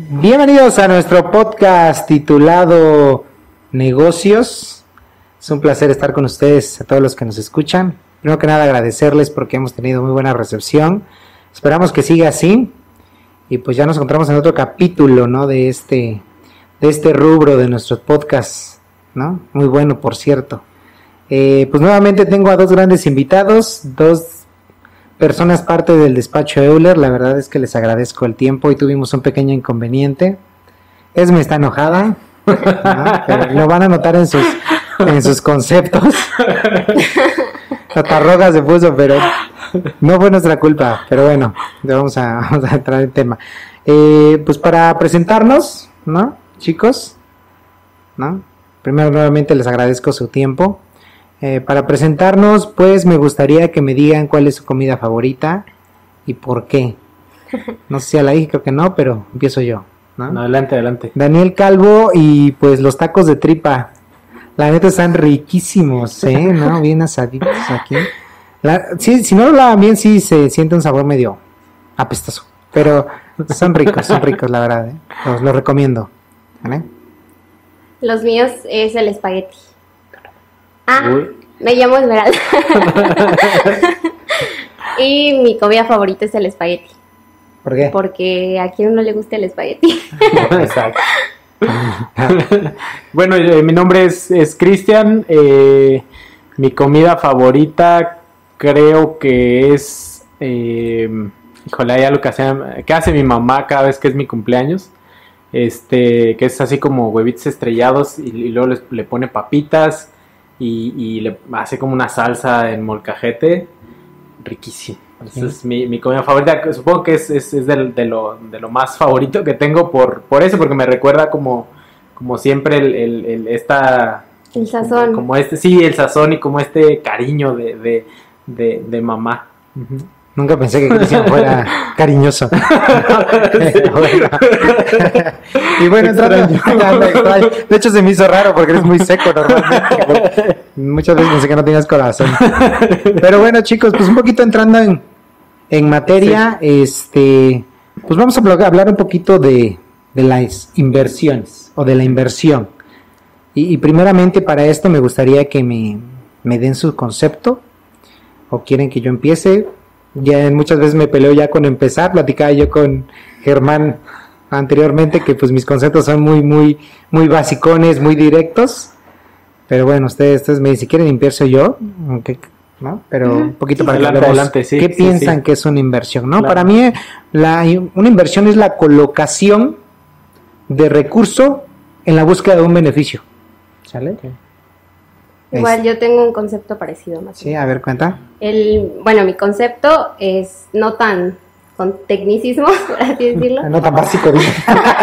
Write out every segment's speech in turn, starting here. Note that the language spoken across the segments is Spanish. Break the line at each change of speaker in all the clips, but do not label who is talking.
Bienvenidos a nuestro podcast titulado Negocios. Es un placer estar con ustedes, a todos los que nos escuchan. Primero que nada agradecerles porque hemos tenido muy buena recepción. Esperamos que siga así. Y pues ya nos encontramos en otro capítulo, ¿no? De este, de este rubro de nuestros podcasts, ¿no? Muy bueno, por cierto. Eh, pues nuevamente tengo a dos grandes invitados, dos personas parte del despacho Euler. La verdad es que les agradezco el tiempo y tuvimos un pequeño inconveniente. Esme está enojada, lo van a notar en sus, en sus conceptos. Tatarroga se puso, pero no fue nuestra culpa. Pero bueno, vamos a, vamos a entrar en tema. Eh, pues para presentarnos, ¿no? Chicos, ¿no? Primero nuevamente les agradezco su tiempo. Eh, para presentarnos, pues me gustaría que me digan cuál es su comida favorita y por qué. No sé si a la dije, creo que no, pero empiezo yo.
adelante, adelante.
Daniel Calvo y pues los tacos de tripa. La neta están riquísimos, ¿eh? ¿No? Bien asaditos aquí. sí, si no lo lavan bien, sí se siente un sabor medio apestoso. Pero son ricos, son ricos, la verdad. ¿eh? Los, los recomiendo. ¿Vale?
Los míos es el espagueti. Ah, me llamo Esmeralda. y mi comida favorita es el espagueti.
¿Por qué?
Porque a quien no le gusta el espagueti. Exacto.
bueno, eh, mi nombre es, Cristian. Eh, mi comida favorita creo que es... Eh, híjole, hay algo que hace, que hace mi mamá cada vez que es mi cumpleaños este que es así como huevitos estrellados y, luego le, pone papitas y, le hace como una salsa en molcajete riquísimo. Esa es mi, comida favorita. Supongo que es, es, de, lo, de, lo, más favorito que tengo por, por eso, porque me recuerda como, como siempre el, el, esta...
El sazón.
Como, este, sí, el sazón y como este cariño de, de, mamá.
Nunca pensé que Cristian fuera cariñoso. y bueno, de hecho se me hizo raro porque eres muy seco normalmente. Muchas veces pensé que no tenías corazón. Pero bueno, chicos, pues un poquito entrando en, en materia, este, pues vamos a hablar un poquito de, de las inversiones o de la inversión. Y, y, primeramente para esto me gustaría que me, me den su concepto o quieren que yo empiece ya muchas veces me peleo ya con empezar, platicaba yo con Germán anteriormente que pues mis conceptos son muy, muy, muy basicones, muy directos. Pero bueno, ustedes, ustedes me dicen, si quieren limpiarse yo, ¿no? Pero un poquito para que adelante, qué piensan que es una inversión, ¿no? Para mí la, una inversión es la colocación de recurso en la búsqueda de un beneficio. ¿Sale?
Igual yo tengo un concepto parecido más.
Sí, a ver, cuenta.
El, bueno, mi concepto es no tan con tecnicismos, por así decirlo.
No tan básico,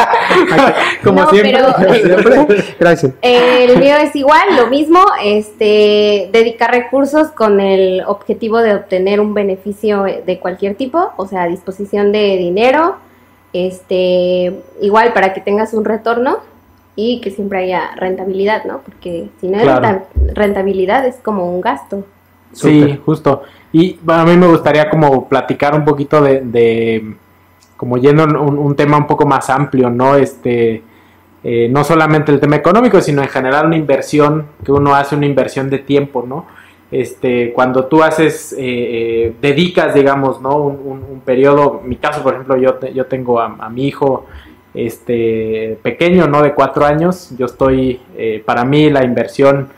Como no, siempre. Pero, Gracias. El mío es igual, lo mismo, este, dedicar recursos con el objetivo de obtener un beneficio de cualquier tipo, o sea, disposición de dinero, este, igual para que tengas un retorno y que siempre haya rentabilidad, ¿no? Porque si no hay rentabilidad es como un gasto.
Sí, justo. Y bueno, a mí me gustaría como platicar un poquito de, como yendo un, un, tema un poco más amplio, ¿no? Este, eh, no solamente el tema económico, sino en general una inversión, que uno hace una inversión de tiempo, ¿no? Este, cuando tú haces, eh, eh, dedicas, digamos, ¿no? Un, un, periodo, en mi caso, por ejemplo, yo, yo tengo a, a mi hijo este, pequeño, ¿no? De cuatro años, yo estoy, eh, para mí la inversión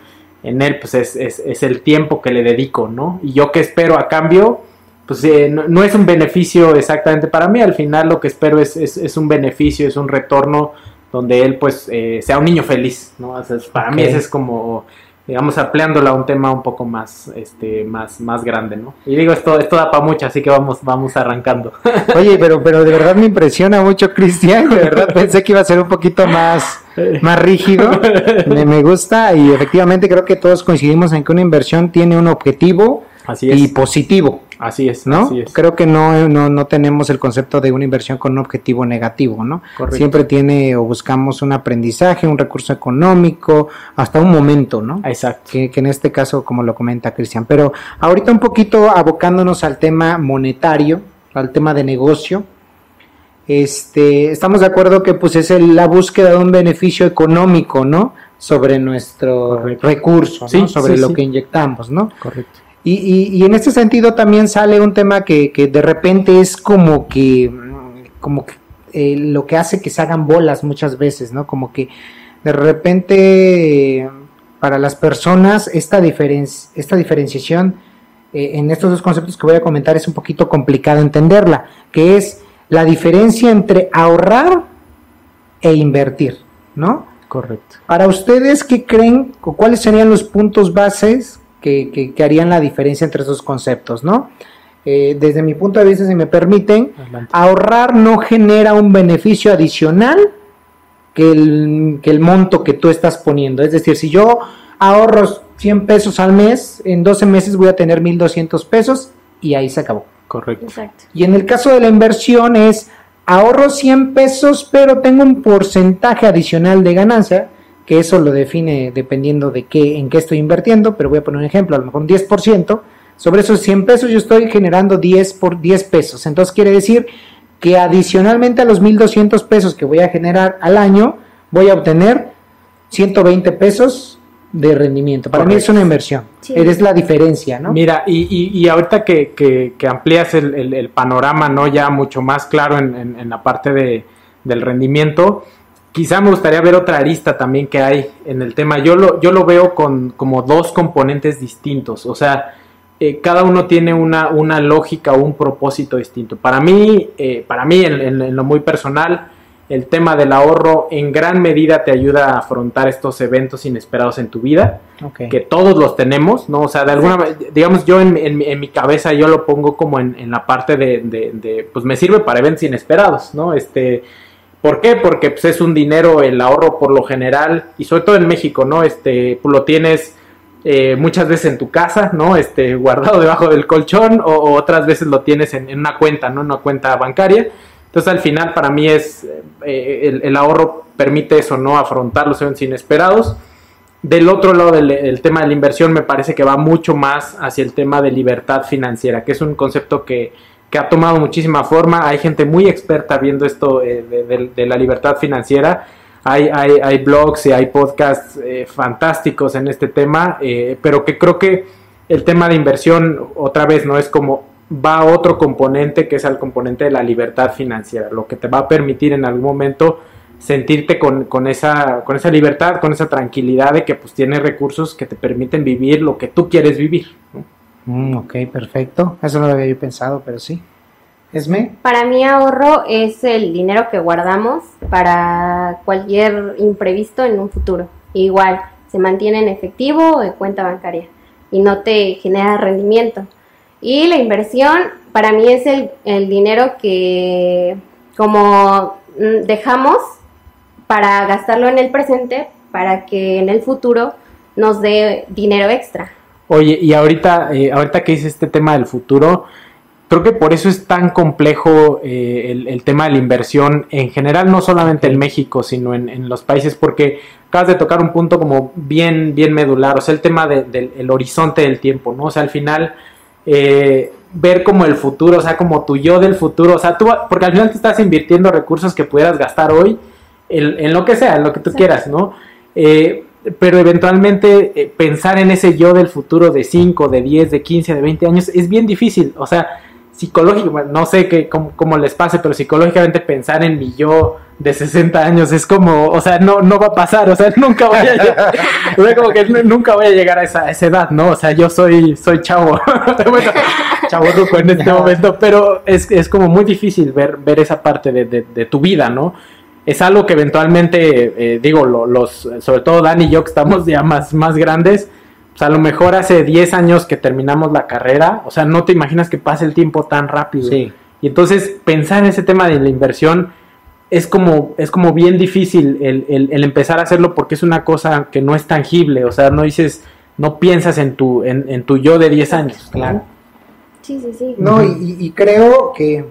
en él, pues es, es, el tiempo que le dedico, ¿no? Y yo que espero a cambio, pues eh, no, es un beneficio exactamente para mí, al final lo que espero es, es un beneficio, es un retorno donde él pues eh, sea un niño feliz, ¿no? para mí ese es como digamos, ampliándola a un tema un poco más, este, más, más grande, ¿no? Y digo, esto, esto da para mucho, así que vamos, vamos arrancando.
Oye, pero, pero de verdad me impresiona mucho, Cristian, de verdad pensé que iba a ser un poquito más, más rígido, me, me gusta y efectivamente creo que todos coincidimos en que una inversión tiene un objetivo y positivo.
Así es,
¿no? Creo que no, no, no, tenemos el concepto de una inversión con un objetivo negativo, ¿no? Siempre tiene o buscamos un aprendizaje, un recurso económico, hasta un momento, ¿no?
Exacto.
Que, en este caso, como lo comenta Cristian. Pero ahorita un poquito abocándonos al tema monetario, al tema de negocio. este, estamos de acuerdo que pues es la búsqueda de un beneficio económico, ¿no? Sobre nuestro recurso, Sobre lo que inyectamos, ¿no?
Correcto.
Y, y, en este sentido también sale un tema que, que de repente es como que, como que eh, lo que hace que se hagan bolas muchas veces, ¿no? Como que de repente para las personas esta, esta diferenciación eh, en estos dos conceptos que voy a comentar es un poquito complicado entenderla, que es la diferencia entre ahorrar e invertir, ¿no?
Correcto.
Para ustedes, ¿qué creen o cuáles serían los puntos bases que, harían la diferencia entre esos conceptos, ¿no? Eh, desde mi punto de vista, si me permiten, ahorrar no genera un beneficio adicional que el, que el monto que tú estás poniendo. Es decir, si yo ahorro 100 pesos al mes, en 12 meses voy a tener 1200 pesos y ahí se acabó.
Correcto.
Exacto.
Y en el caso de la inversión es ahorro 100 pesos, pero tengo un porcentaje adicional de ganancia, que eso lo define dependiendo de qué, en qué estoy invirtiendo, pero voy a poner un ejemplo, a lo mejor un 10%, sobre esos 100 pesos yo estoy generando 10 por 10 pesos. Entonces quiere decir que adicionalmente a los 1200 pesos que voy a generar al año, voy a obtener 120 pesos de rendimiento. Para mí es una inversión. Eres la diferencia, ¿no?
Mira, y, y, ahorita que, que, amplías el, el, panorama, ¿no? Ya mucho más claro en, en, la parte de, del rendimiento, quizá me gustaría ver otra arista también que hay en el tema. Yo lo, yo lo veo con como dos componentes distintos. O sea, eh, cada uno tiene una, una lógica o un propósito distinto. Para mí, eh, para mí en, en lo muy personal, el tema del ahorro en gran medida te ayuda a afrontar estos eventos inesperados en tu vida, que todos los tenemos, ¿no? O sea, de alguna digamos, yo en, en, mi cabeza yo lo pongo como en, en la parte de, de, pues me sirve para eventos inesperados, ¿no? Este, ¿por qué? Porque pues, es un dinero, el ahorro por lo general, y sobre todo en México, ¿no? Este, pues, lo tienes eh, muchas veces en tu casa, ¿no? Este, guardado debajo del colchón, o, otras veces lo tienes en, una cuenta, ¿no? En una cuenta bancaria. Entonces al final para mí es eh, el, ahorro permite eso, ¿no? Afrontar los eventos inesperados. Del otro lado del tema de la inversión me parece que va mucho más hacia el tema de libertad financiera, que es un concepto que, ha tomado muchísima forma. Hay gente muy experta viendo esto eh, de, la libertad financiera. Hay, hay, blogs y hay podcasts eh, fantásticos en este tema, pero que creo que el tema de inversión otra vez no es como va otro componente que es el componente de la libertad financiera, lo que te va a permitir en algún momento sentirte con, esa, con esa libertad, con esa tranquilidad de que pues tienes recursos que te permiten vivir lo que tú quieres vivir.
Mm, ok, perfecto. Eso no lo había yo pensado, pero sí. ¿Esme?
Para mí ahorro es el dinero que guardamos para cualquier imprevisto en un futuro. Igual, se mantiene en efectivo o en cuenta bancaria y no te genera rendimiento. Y la inversión para mí es el, el dinero que como mm, dejamos para gastarlo en el presente para que en el futuro nos dé dinero extra.
Oye, y ahorita, eh, ahorita que dice este tema del futuro, creo que por eso es tan complejo eh, el, tema de la inversión en general, no solamente en México, sino en, los países, porque acabas de tocar un punto como bien, bien medular, o sea, el tema del horizonte del tiempo, ¿no? O sea, al final eh, ver como el futuro, o sea, como tu yo del futuro, o sea, tú, porque al final te estás invirtiendo recursos que pudieras gastar hoy en, lo que sea, en lo que tú quieras, ¿no? Eh, pero eventualmente eh, pensar en ese yo del futuro de 5, de 10, de 15, de 20 años es bien difícil, o sea, psicológico, no sé qué, cómo, les pase, pero psicológicamente pensar en mi yo de 60 años es como, o sea, no, no va a pasar, o sea, nunca voy a llegar, o sea, como que nunca voy a llegar a esa, edad, ¿no? O sea, yo soy, soy chavo, bueno, chavo ruco en este momento, pero es, es como muy difícil ver, ver esa parte de, de, tu vida, ¿no? Es algo que eventualmente, eh, digo, los, sobre todo Dani y yo que estamos ya más, más grandes, o sea, a lo mejor hace 10 años que terminamos la carrera, o sea, no te imaginas que pase el tiempo tan rápido.
Sí.
Y entonces pensar en ese tema de la inversión es como, es como bien difícil el, empezar a hacerlo porque es una cosa que no es tangible, o sea, no dices, no piensas en tu, en, tu yo de 10 años.
Claro.
Sí, sí, sí.
No, y, creo que,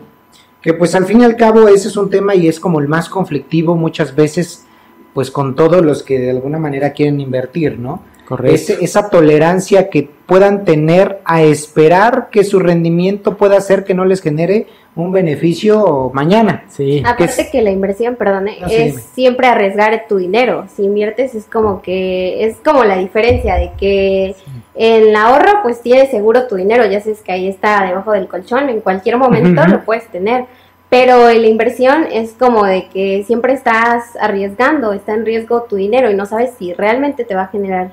que pues al fin y al cabo ese es un tema y es como el más conflictivo muchas veces pues con todos los que de alguna manera quieren invertir, ¿no? Esa tolerancia que puedan tener a esperar que su rendimiento pueda hacer que no les genere un beneficio mañana.
Sí. Aparte que, la inversión, perdón, es siempre arriesgar tu dinero. Si inviertes es como que es como la diferencia de que en el ahorro pues tienes seguro tu dinero, ya sabes que ahí está debajo del colchón, en cualquier momento lo puedes tener. Pero en la inversión es como de que siempre estás arriesgando, está en riesgo tu dinero y no sabes si realmente te va a generar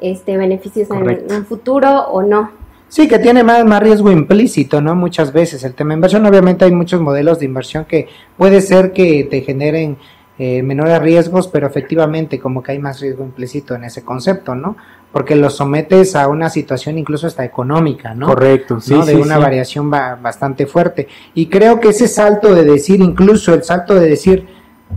este beneficios en un futuro o no.
Sí, que tiene más, más riesgo implícito, ¿no? Muchas veces el tema de inversión, obviamente hay muchos modelos de inversión que puede ser que te generen eh, menores riesgos, pero efectivamente como que hay más riesgo implícito en ese concepto, ¿no? Porque lo sometes a una situación incluso hasta económica, ¿no?
Correcto,
sí. De una variación bastante fuerte. Y creo que ese salto de decir, incluso el salto de decir,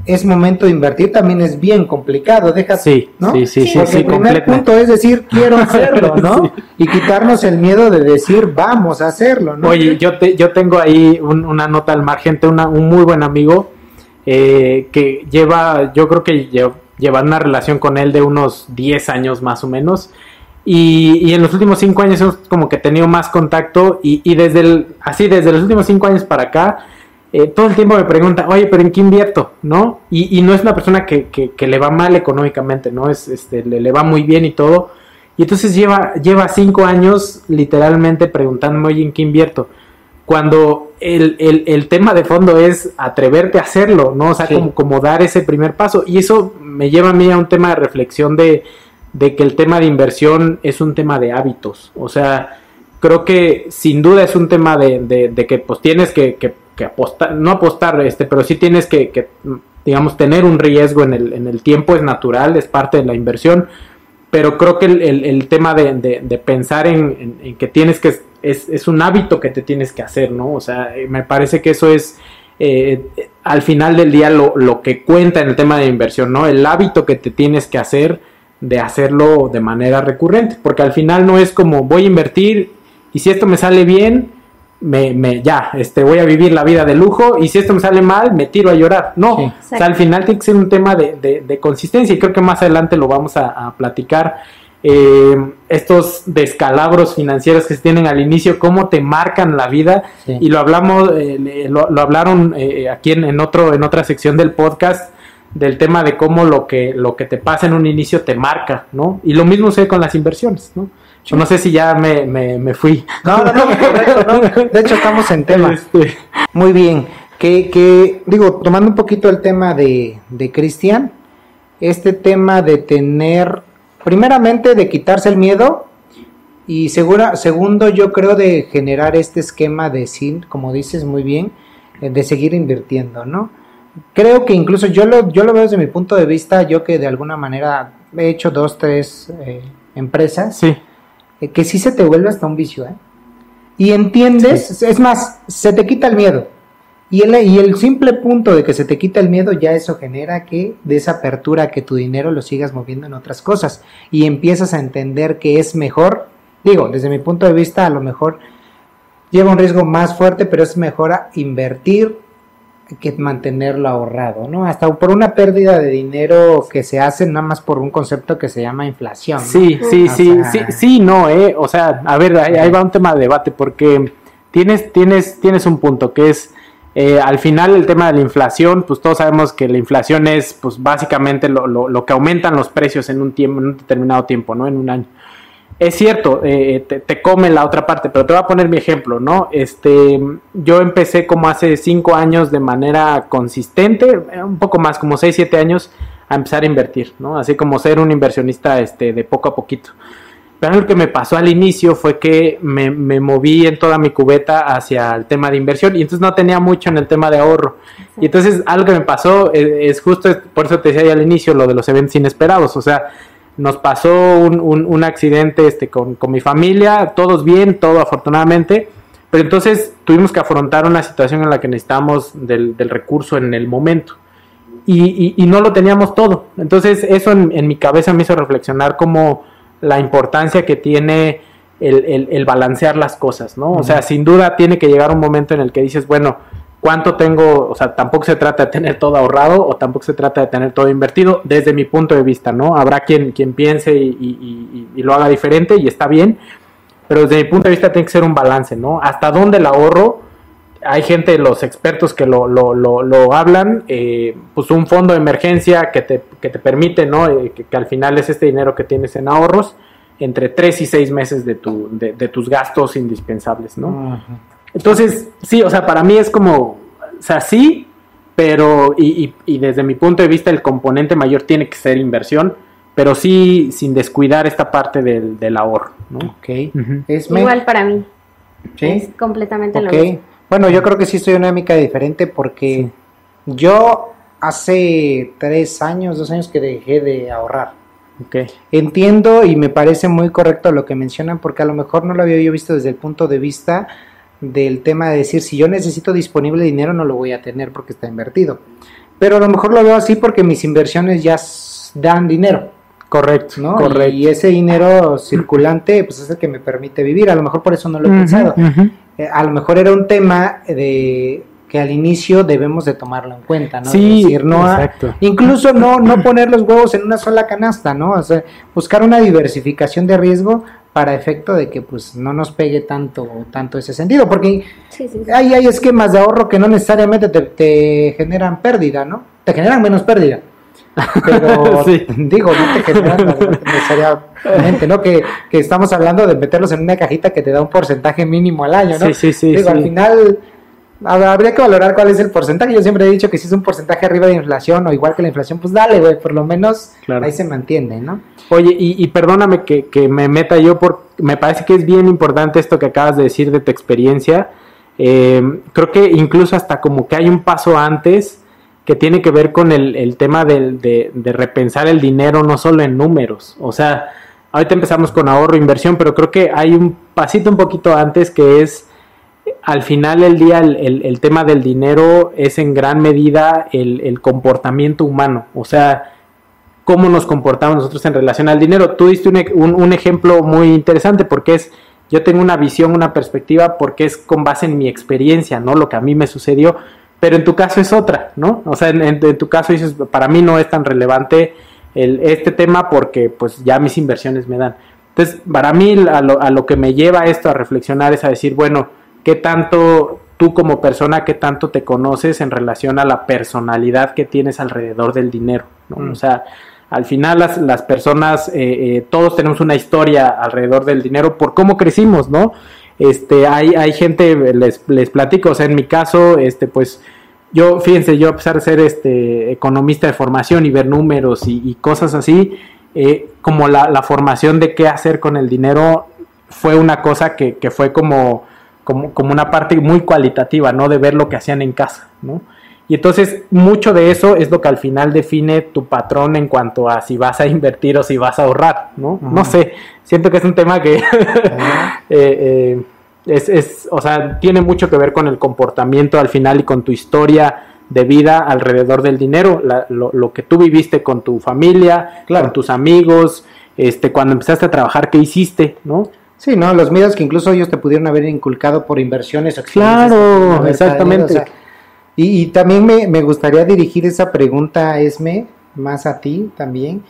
es momento de invertir también es bien complicado, deja
sí,
¿no?
Sí, sí, sí.
Porque el primer punto es decir, quiero hacerlo, ¿no? Y quitarnos el miedo de decir, vamos a hacerlo, ¿no?
Oye, yo, te, yo tengo ahí una nota al margen, una, un muy buen amigo eh, que lleva, yo creo que lleva, una relación con él de unos 10 años más o menos. Y, y, en los últimos 5 años hemos como que tenido más contacto y, y desde el, así desde los últimos 5 años para acá eh, todo el tiempo me pregunta, oye, pero ¿en qué invierto? ¿No? Y, no es una persona que, que, le va mal económicamente, ¿no? Es, este, le, va muy bien y todo. Y entonces lleva, lleva cinco años literalmente preguntándome, oye, ¿en qué invierto? Cuando el, el, tema de fondo es atreverte a hacerlo, ¿no? O sea, como, como, dar ese primer paso. Y eso me lleva a mí a un tema de reflexión de, de que el tema de inversión es un tema de hábitos. O sea, creo que sin duda es un tema de, de, que pues tienes que, que que apostar, no apostar, este, pero sí tienes que, digamos, tener un riesgo en el, en el tiempo, es natural, es parte de la inversión, pero creo que el, tema de, pensar en, que tienes que, es, es, un hábito que te tienes que hacer, ¿no? O sea, eh, me parece que eso es... Eh, al final del día lo, lo que cuenta en el tema de inversión, ¿no? El hábito que te tienes que hacer de hacerlo de manera recurrente, porque al final no es como voy a invertir y si esto me sale bien, me, me, ya, este, voy a vivir la vida de lujo y si esto me sale mal, me tiro a llorar. No, o sea, al final tiene que ser un tema de, de, consistencia y creo que más adelante lo vamos a, platicar. Eh, estos descalabros financieros que se tienen al inicio, cómo te marcan la vida y lo hablamos, eh, lo, hablaron eh, aquí en, en, otro, en otra sección del podcast del tema de cómo lo que, lo que te pasa en un inicio te marca, ¿no? Y lo mismo sé con las inversiones, ¿no? Yo no sé si ya me, me, fui.
No, no, no, correcto, no. De hecho, estamos en tema. Este. Muy bien. Que, que, digo, tomando un poquito el tema de, de Cristian, este tema de tener, primeramente, de quitarse el miedo, y segura, segundo, yo creo de generar este esquema de sin, como dices muy bien, eh, de seguir invirtiendo, ¿no? Creo que incluso yo lo, yo lo veo desde mi punto de vista, yo que de alguna manera he hecho dos, tres eh, empresas.
Sí
que sí se te vuelve hasta un vicio, ¿eh? Y entiendes, es más, se te quita el miedo. Y el, y el simple punto de que se te quita el miedo, ya eso genera que de esa apertura que tu dinero lo sigas moviendo en otras cosas. Y empiezas a entender que es mejor, digo, desde mi punto de vista, a lo mejor lleva un riesgo más fuerte, pero es mejor invertir que mantenerlo ahorrado, ¿no? Hasta por una pérdida de dinero que se hace nada más por un concepto que se llama inflación.
Sí, sí, sí, sí, sí, no, eh, o sea, a ver, ahí, va un tema de debate porque tienes, tienes, tienes un punto que es eh, al final el tema de la inflación, pues todos sabemos que la inflación es, pues básicamente lo, lo, lo que aumentan los precios en un tiempo, en un determinado tiempo, ¿no? En un año es cierto, eh, te, come la otra parte, pero te voy a poner mi ejemplo, ¿no? Este, yo empecé como hace cinco años de manera consistente, eh, un poco más, como seis, siete años, a empezar a invertir, ¿no? Así como ser un inversionista este, de poco a poquito. Pero lo que me pasó al inicio fue que me, moví en toda mi cubeta hacia el tema de inversión y entonces no tenía mucho en el tema de ahorro. Y entonces algo que me pasó es, eh, es justo, por eso te decía al inicio, lo de los eventos inesperados, o sea, nos pasó un, un, accidente este, con, mi familia, todos bien, todo afortunadamente, pero entonces tuvimos que afrontar una situación en la que necesitamos del, recurso en el momento. Y, y, no lo teníamos todo. Entonces eso en, mi cabeza me hizo reflexionar como la importancia que tiene el, el, balancear las cosas, ¿no? O sea, sin duda tiene que llegar un momento en el que dices, bueno, cuánto tengo, o sea, tampoco se trata de tener todo ahorrado o tampoco se trata de tener todo invertido, desde mi punto de vista, ¿no? Habrá quien, quien piense y, lo haga diferente y está bien, pero desde mi punto de vista tiene que ser un balance, ¿no? Hasta dónde el ahorro, hay gente, los expertos que lo, lo, lo, hablan, eh, pues un fondo de emergencia que te, que te permite, ¿no? Eh, que, al final es este dinero que tienes en ahorros, entre 3 y 6 meses de, tu, de, tus gastos indispensables, ¿no? Entonces, sí, o sea, para mí es como, o sea, sí, pero, y, y, desde mi punto de vista, el componente mayor tiene que ser inversión, pero sí sin descuidar esta parte del, del ahorro, ¿no?
Ok.
Igual para mí. ¿Sí? Es completamente lo mismo.
Bueno, yo creo que sí estoy una dinámica diferente porque yo hace tres años, dos años que dejé de ahorrar. Okay. Entiendo y me parece muy correcto lo que mencionan porque a lo mejor no lo había yo visto desde el punto de vista del tema de decir, si yo necesito disponible dinero no lo voy a tener porque está invertido. Pero a lo mejor lo veo así porque mis inversiones ya dan dinero.
Correcto,
¿no? Correcto. Y ese dinero circulante, pues es el que me permite vivir. A lo mejor por eso no lo he pensado. Eh, a lo mejor era un tema de que al inicio debemos de tomarlo en cuenta, ¿no?
Sí, decir, no exacto.
incluso no, no poner los huevos en una sola canasta, ¿no? O sea, buscar una diversificación de riesgo para efecto de que pues no nos pegue tanto tanto ese sentido, porque Hay, hay esquemas de ahorro que no necesariamente te, generan pérdida, ¿no? Te generan menos pérdida. Pero digo, no te generan necesariamente, ¿no? Que, que, estamos hablando de meterlos en una cajita que te da un porcentaje mínimo al año, ¿no?
Sí, sí, sí.
Digo, al final habría que valorar cuál es el porcentaje. Yo siempre he dicho que si es un porcentaje arriba de inflación o igual que la inflación, pues dale, güey, por lo menos ahí se mantiene, ¿no?
Oye, y, perdóname que, me meta yo, por, me parece que es bien importante esto que acabas de decir de tu experiencia. Eh, creo que incluso hasta como que hay un paso antes que tiene que ver con el, tema de, de, repensar el dinero no solo en números. O sea, ahorita empezamos con ahorro, e inversión, pero creo que hay un pasito un poquito antes que es, al final del día, el, el tema del dinero es en gran medida el, comportamiento humano. O sea, cómo nos comportamos nosotros en relación al dinero. Tú diste un, ejemplo muy interesante porque es, yo tengo una visión, una perspectiva porque es con base en mi experiencia, ¿no? Lo que a mí me sucedió, pero en tu caso es otra, ¿no? O sea, en, tu caso dices, para mí no es tan relevante el, este tema porque pues ya mis inversiones me dan. Entonces, para mí a lo, a lo que me lleva esto a reflexionar es a decir, bueno, ¿qué tanto tú como persona, qué tanto te conoces en relación a la personalidad que tienes alrededor del dinero? ¿no? Mm. O sea, al final las, las personas, eh, eh, todos tenemos una historia alrededor del dinero por cómo crecimos, ¿no? Este, hay, hay gente, les, les platico, o sea, en mi caso, este, pues, yo, fíjense, yo a pesar de ser este economista de formación y ver números y, cosas así, eh, como la, la, formación de qué hacer con el dinero fue una cosa que, que fue como, como, como, una parte muy cualitativa, ¿no? De ver lo que hacían en casa, ¿no? Y entonces mucho de eso es lo que al final define tu patrón en cuanto a si vas a invertir o si vas a ahorrar, ¿no? No sé, siento que es un tema que eh, eh, es, es, o sea, tiene mucho que ver con el comportamiento al final y con tu historia de vida alrededor del dinero, lo, que tú viviste con tu familia, con tus amigos, este, cuando empezaste a trabajar, ¿qué hiciste, no?
Sí, no, los miedos que incluso ellos te pudieron haber inculcado por inversiones.
Claro, exactamente.
Y, también me, gustaría dirigir esa pregunta, Esme, más a ti también.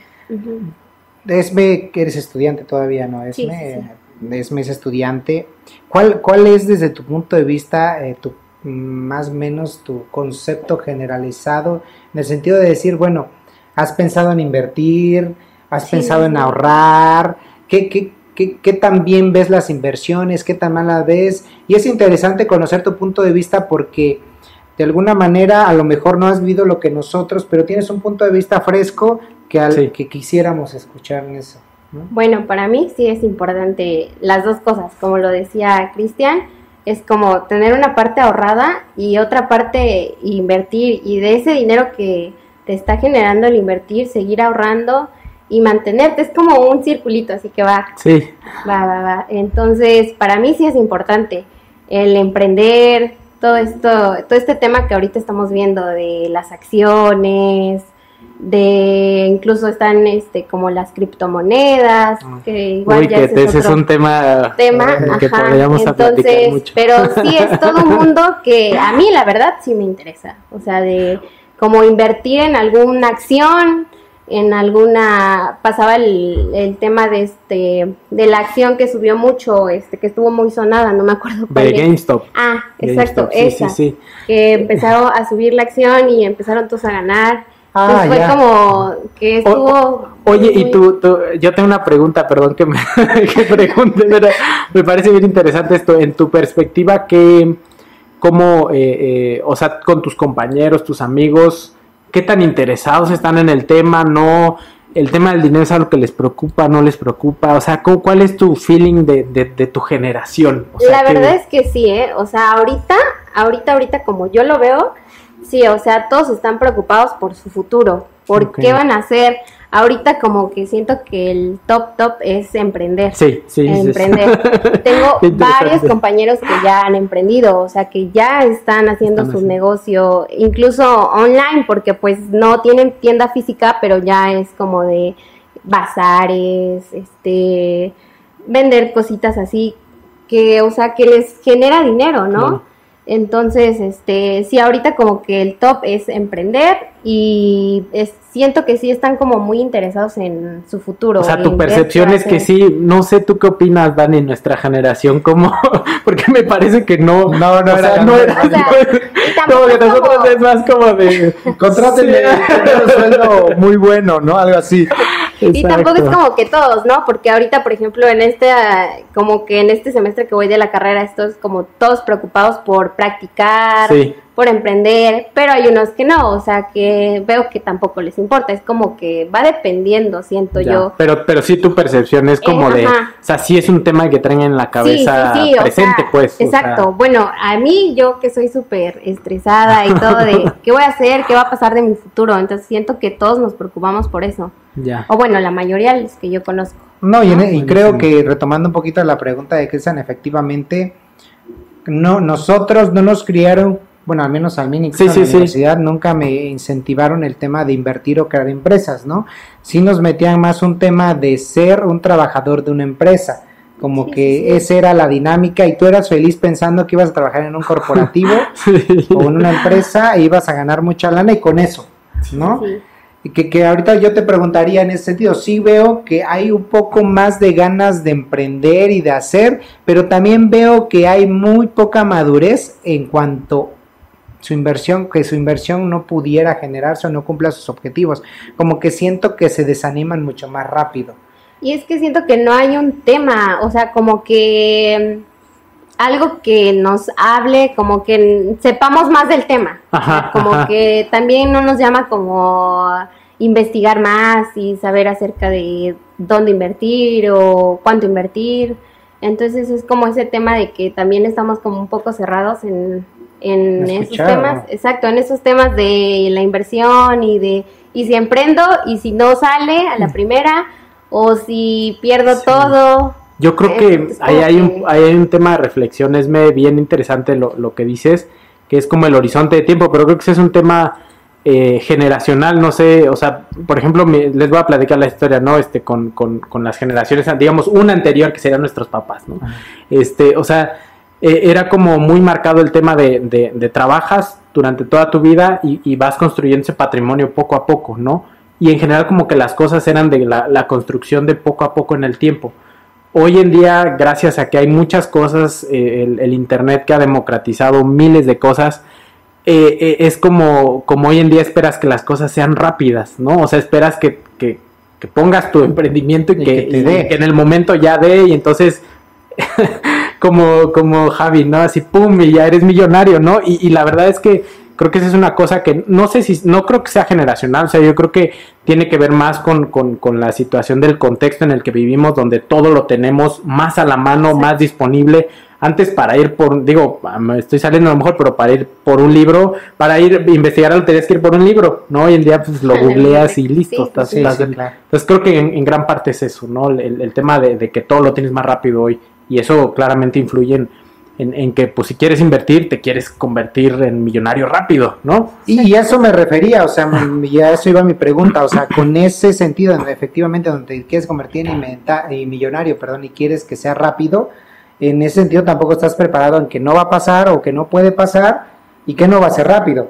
Esme, que eres estudiante todavía, ¿no? Esme, Esme es estudiante. ¿Cuál, ¿Cuál es desde tu punto de vista eh, tu, más o menos tu concepto generalizado en el sentido de decir, bueno, has pensado en invertir, has pensado en ahorrar, ¿qué, qué, qué, qué tan bien ves las inversiones, qué tan mal las ves? Y es interesante conocer tu punto de vista porque de alguna manera a lo mejor no has vivido lo que nosotros, pero tienes un punto de vista fresco que, al, que quisiéramos escuchar en eso.
Bueno, para mí sí es importante las dos cosas, como lo decía Cristian, es como tener una parte ahorrada y otra parte invertir y de ese dinero que te está generando el invertir, seguir ahorrando y mantenerte, es como un circulito, así que va.
Sí.
Va, va, va. Entonces, para mí sí es importante el emprender, todo esto, todo este tema que ahorita estamos viendo de las acciones, de incluso están este como las criptomonedas ah. que igual
ya ese es, un tema,
tema que podríamos entonces mucho. pero sí es todo un mundo que a mí la verdad sí me interesa o sea de como invertir en alguna acción en alguna pasaba el, el, tema de este de la acción que subió mucho este que estuvo muy sonada no me acuerdo
cuál de GameStop.
Ah exacto esa que empezaron a subir la acción y empezaron todos a ganar. Ah, fue como que estuvo...
oye, y tú, yo tengo una pregunta, perdón que me que pregunte, pero me parece bien interesante esto. En tu perspectiva, ¿qué, cómo, eh, eh, o sea, con tus compañeros, tus amigos, qué tan interesados están en el tema? ¿No? ¿El tema del dinero es algo que les preocupa, no les preocupa? O sea, ¿cuál es tu feeling de, de, tu generación?
La verdad es que sí, ¿eh? O sea, ahorita, ahorita, ahorita como yo lo veo Sí, o sea, todos están preocupados por su futuro, por qué van a hacer. Ahorita como que siento que el top top es emprender.
Sí, sí.
Emprender. Tengo varios compañeros que ya han emprendido, o sea, que ya están haciendo su negocio, incluso online, porque pues no tienen tienda física, pero ya es como de bazares, este, vender cositas así, que, o sea, que les genera dinero, ¿no? Entonces, este, sí, ahorita como que el top es emprender y siento que sí están como muy interesados en su futuro.
O sea, tu percepción es que sí, no sé tú qué opinas, Dani, nuestra generación, como, porque me parece que no.
No, no, era, no era.
como que nosotros es más como de.
Contrátenme un sueldo muy bueno, ¿no? Algo así.
Y tampoco es como que todos, ¿no? Porque ahorita, por ejemplo, en este, como que en este semestre que voy de la carrera, estos como todos preocupados por practicar, por emprender, pero hay unos que no, o sea, que veo que tampoco les importa, es como que va dependiendo, siento yo.
Pero, pero sí tu percepción es como de, o sea, sí es un tema que traen en la cabeza presente, pues.
Exacto, bueno, a mí yo que soy súper estresada y todo de qué voy a hacer, qué va a pasar de mi futuro, entonces siento que todos nos preocupamos por eso.
Ya.
O bueno, la mayoría de los que yo conozco.
No, y, y creo que retomando un poquito la pregunta de sean efectivamente, no, nosotros no nos criaron bueno, al menos al mí, en la universidad nunca me incentivaron el tema de invertir o crear empresas, ¿no? Sí nos metían más un tema de ser un trabajador de una empresa, como que esa era la dinámica y tú eras feliz pensando que ibas a trabajar en un corporativo o en una empresa e ibas a ganar mucha lana y con eso, ¿no? Que, que ahorita yo te preguntaría en ese sentido, sí veo que hay un poco más de ganas de emprender y de hacer, pero también veo que hay muy poca madurez en cuanto su inversión, que su inversión no pudiera generarse o no cumpla sus objetivos. Como que siento que se desaniman mucho más rápido.
Y es que siento que no hay un tema, o sea, como que algo que nos hable, como que sepamos más del tema. como que también no nos llama como investigar más y saber acerca de dónde invertir o cuánto invertir. Entonces es como ese tema de que también estamos como un poco cerrados en, en esos temas, exacto, en esos temas de la inversión y de, y si emprendo y si no sale a la mm. primera o si pierdo todo.
Yo creo que ahí hay, un, hay un tema de reflexión, es bien interesante lo, lo, que dices, que es como el horizonte de tiempo, pero creo que ese es un tema eh, generacional, no sé, o sea, por ejemplo, les voy a platicar la historia, ¿no? Este, con, con, con las generaciones, digamos, una anterior que serían nuestros papás, ¿no? Este, o sea, eh, era como muy marcado el tema de, de, trabajas durante toda tu vida y, vas construyendo ese patrimonio poco a poco, ¿no? Y en general como que las cosas eran de la, construcción de poco a poco en el tiempo. Hoy en día, gracias a que hay muchas cosas, eh, el, Internet que ha democratizado miles de cosas, eh, es como, como hoy en día esperas que las cosas sean rápidas, ¿no? O sea, esperas que, que, pongas tu emprendimiento y, que, que, en el momento ya dé y entonces como, como Javi, ¿no? Así, pum, y ya eres millonario, ¿no? Y, la verdad es que creo que esa es una cosa que no sé si, no creo que sea generacional, o sea, yo creo que tiene que ver más con, con, la situación del contexto en el que vivimos, donde todo lo tenemos más a la mano, más disponible. Antes para ir por, digo, estoy saliendo a lo mejor, pero para ir por un libro, para ir a investigar algo tenías que ir por un libro, ¿no? Hoy en día pues lo googleas y listo. estás, Entonces creo que en, gran parte es eso, ¿no? El, tema de, de, que todo lo tienes más rápido hoy y eso claramente influye en, que pues si quieres invertir, te quieres convertir en millonario rápido, ¿no?
Y, a eso me refería, o sea, ya eso iba mi pregunta, o sea, con ese sentido, efectivamente, donde te quieres convertir en millonario, perdón, y quieres que sea rápido, en ese sentido tampoco estás preparado en que no va a pasar o que no puede pasar y que no va a ser rápido,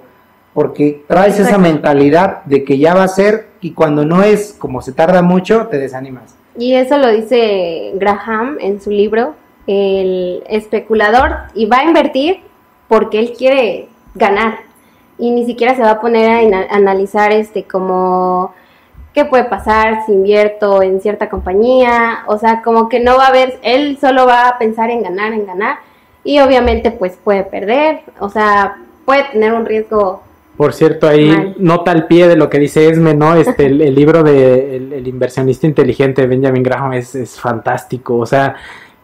porque traes esa mentalidad de que ya va a ser y cuando no es como se tarda mucho, te desanimas.
Y eso lo dice Graham en su libro, el especulador y va a invertir porque él quiere ganar. Y ni siquiera se va a poner a analizar este como qué puede pasar si invierto en cierta compañía, o sea, como que no va a ver, él solo va a pensar en ganar, en ganar. Y obviamente pues puede perder, o sea, puede tener un riesgo
por cierto, ahí nota al pie de lo que dice Esme, ¿no? Este, el, libro de el, inversionista inteligente de Benjamin Graham es, es fantástico. O sea,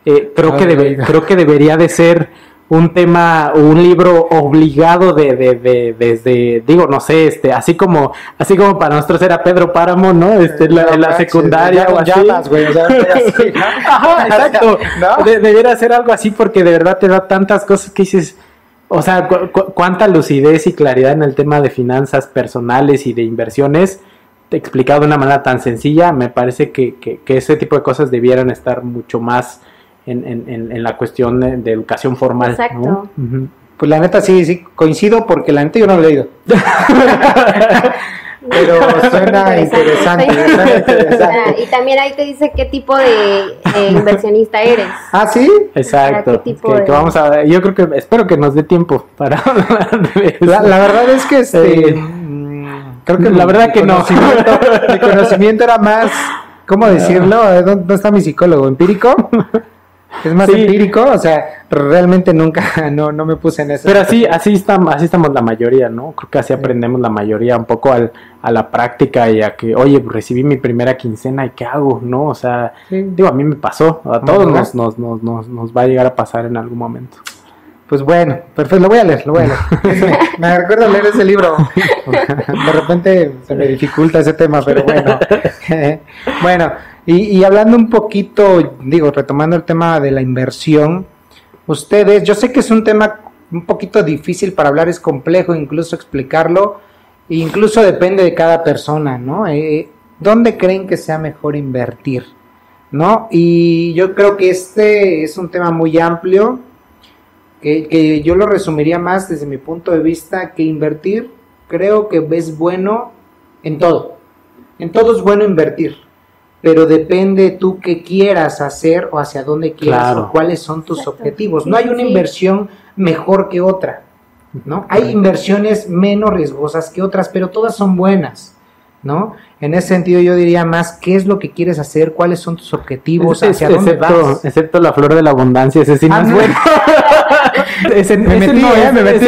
eh, creo, que debe, creo que debería de ser un tema, un libro obligado de, de, de, desde, digo, no sé, este, así como, así como para nosotros era Pedro Páramo, ¿no? Este, en la, secundaria o así. Ajá, exacto. debería ser algo así porque de verdad te da tantas cosas que dices, o sea, cuánta lucidez y claridad en el tema de finanzas personales y de inversiones explicado de una manera tan sencilla, me parece que, que, que ese tipo de cosas debieran estar mucho más en, en, en la cuestión de, educación formal. Exacto.
Pues la neta sí, sí, coincido porque la neta yo no lo he leído. Pero suena interesante,
Y también ahí te dice qué tipo de inversionista eres.
Ah, sí.
Exacto. Que, vamos a, yo creo que espero que nos dé tiempo para hablar
de eso. La, verdad es que este, mm,
creo que la verdad que no.
Mi conocimiento era más, ¿cómo decirlo? ¿Dónde está mi psicólogo? ¿Empírico? Es más empírico, o sea, realmente nunca, no, no me puse en eso.
Pero así, así estamos, así estamos la mayoría, ¿no? Creo que así aprendemos la mayoría, un poco al, a la práctica y a que, oye, recibí mi primera quincena y qué hago, ¿no? O sea, digo, a mí me pasó, a todos nos, nos, nos, nos, nos va a llegar a pasar en algún momento.
Pues bueno, perfecto, lo voy a leer, lo voy a leer. me recuerdo leer ese libro. De repente se me dificulta ese tema, pero bueno. bueno, y, hablando un poquito, digo, retomando el tema de la inversión, ustedes, yo sé que es un tema un poquito difícil para hablar, es complejo incluso explicarlo, e incluso depende de cada persona, ¿no? Eh, ¿Dónde creen que sea mejor invertir? ¿No? Y yo creo que este es un tema muy amplio, que yo lo resumiría más desde mi punto de vista, que invertir creo que es bueno en todo. En todo es bueno invertir pero depende tú qué quieras hacer o hacia dónde quieras o cuáles son tus objetivos. No hay una inversión mejor que otra, ¿no? Hay inversiones menos riesgosas que otras, pero todas son buenas, ¿no? En ese sentido yo diría más qué es lo que quieres hacer, cuáles son tus objetivos, hacia dónde vas.
Excepto la flor de la abundancia, ese sí no ah, es bueno. ese, me metí, no, eh, me metí.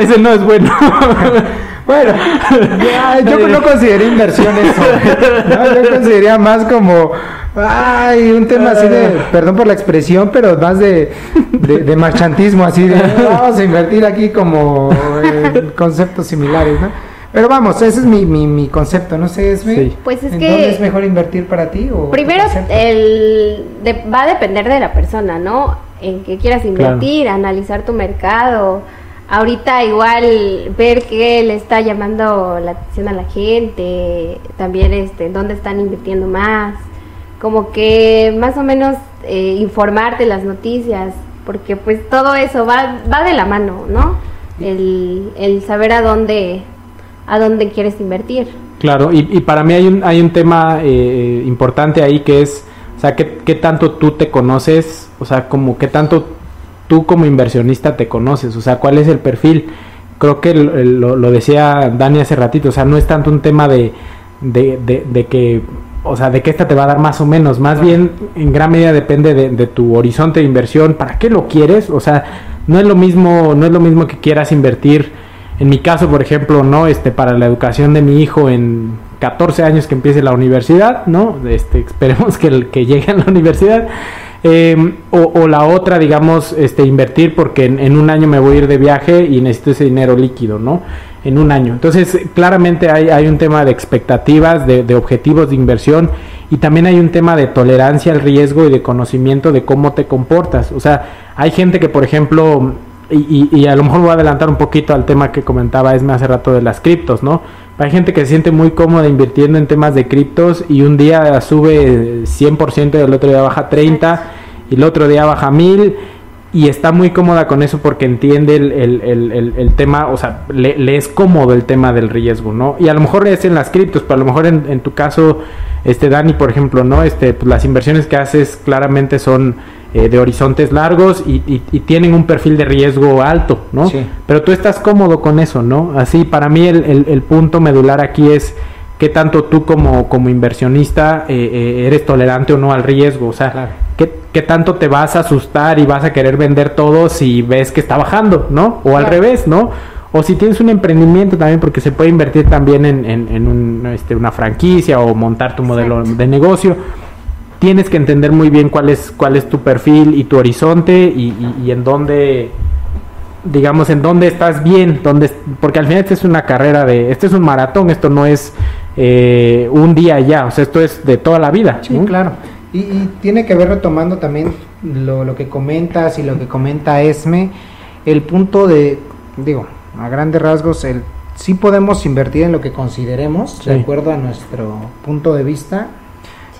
ese no es bueno.
Bueno, yo no consideré inversión eso. Yo consideraría más como, ay, un tema así de, perdón por la expresión, pero más de, de, marchantismo, así de, vamos a invertir aquí como conceptos similares, ¿no? Pero vamos, ese es mi, mi, concepto, no sé, es
Pues es
que... ¿Dónde es mejor invertir para ti? O
primero, el, va a depender de la persona, ¿no? En qué quieras invertir, analizar tu mercado, ahorita igual ver qué le está llamando la atención a la gente, también este, dónde están invirtiendo más, como que más o menos eh, informarte las noticias, porque pues todo eso va, va de la mano, ¿no? El, el saber a dónde, a dónde quieres invertir.
Claro, y, y para mí hay un, hay un tema eh, importante ahí que es, o sea, ¿qué, qué tanto tú te conoces, o sea, como qué tanto tú como inversionista te conoces, o sea, cuál es el perfil. Creo que lo, decía Dani hace ratito, o sea, no es tanto un tema de, de, que, o sea, de que esta te va a dar más o menos, más bien en gran medida depende de, tu horizonte de inversión, ¿para qué lo quieres? O sea, no es lo mismo, no es lo mismo que quieras invertir, en mi caso, por ejemplo, no, este, para la educación de mi hijo en 14 años que empiece la universidad, ¿no? Este, esperemos que, que llegue a la universidad Em, o, la otra, digamos, este, invertir porque en, un año me voy a ir de viaje y necesito ese dinero líquido, ¿no? En un año. Entonces, claramente hay, hay un tema de expectativas, de, objetivos de inversión y también hay un tema de tolerancia al riesgo y de conocimiento de cómo te comportas. O sea, hay gente que, por ejemplo, y, y, a lo mejor voy a adelantar un poquito al tema que comentaba Esme hace rato de las criptos, ¿no? Hay gente que se siente muy cómoda invirtiendo en temas de criptos y un día sube 100% y el otro día baja 30% y el otro día baja 1000% y está muy cómoda con eso porque entiende el, el, el, tema, o sea, le, es cómodo el tema del riesgo, ¿no? Y a lo mejor es en las criptos, pero a lo mejor en, en tu caso, este Dani, por ejemplo, ¿no? Este, pues las inversiones que haces claramente son eh, de horizontes largos y, y, tienen un perfil de riesgo alto, ¿no? Sí. Pero tú estás cómodo con eso, ¿no? Así, para mí el, el punto medular aquí es qué tanto tú como, como inversionista eh, eh, eres tolerante o no al riesgo, o sea, ¿qué, tanto te vas a asustar y vas a querer vender todo si ves que está bajando, ¿no? O al revés, ¿no? O si tienes un emprendimiento también, porque se puede invertir también en, en, este, una franquicia o montar tu modelo de negocio, tienes que entender muy bien cuál es, cuál es tu perfil y tu horizonte y, y en dónde digamos, en dónde estás bien, dónde, porque al final esta es una carrera de, este es un maratón, esto no es eh, un día ya, o sea, esto es de toda la vida.
Sí, claro. Y, tiene que ver retomando también lo, lo, que comentas y lo que comenta Esme, el punto de, digo, a grandes rasgos, el sí podemos invertir en lo que consideremos, de acuerdo a nuestro punto de vista,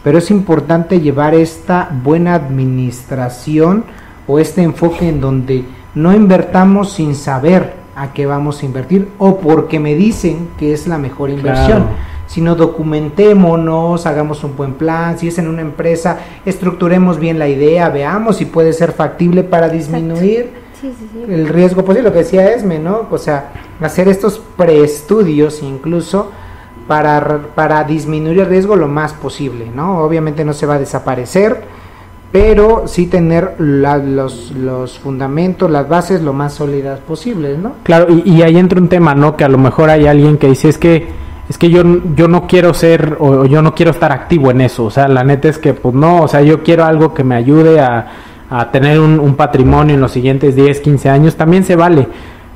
pero es importante llevar esta buena administración o este enfoque en donde no invertamos sin saber a qué vamos a invertir o porque me dicen que es la mejor inversión. Sino documentémonos, hagamos un buen plan, si es en una empresa, estructuremos bien la idea, veamos si puede ser factible para disminuir el riesgo posible, lo que decía Esme, ¿no? O sea, hacer estos preestudios incluso para, para disminuir el riesgo lo más posible, ¿no? Obviamente no se va a desaparecer, pero sí tener los, los, fundamentos, las bases lo más sólidas posibles, ¿no?
Claro, y, ahí entra un tema, ¿no? Que a lo mejor hay alguien que dice, es que es que yo, yo no quiero ser o yo no quiero estar activo en eso, o sea, la neta es que pues no, o sea, yo quiero algo que me ayude a, a tener un, un patrimonio en los siguientes 10, 15 años, también se vale,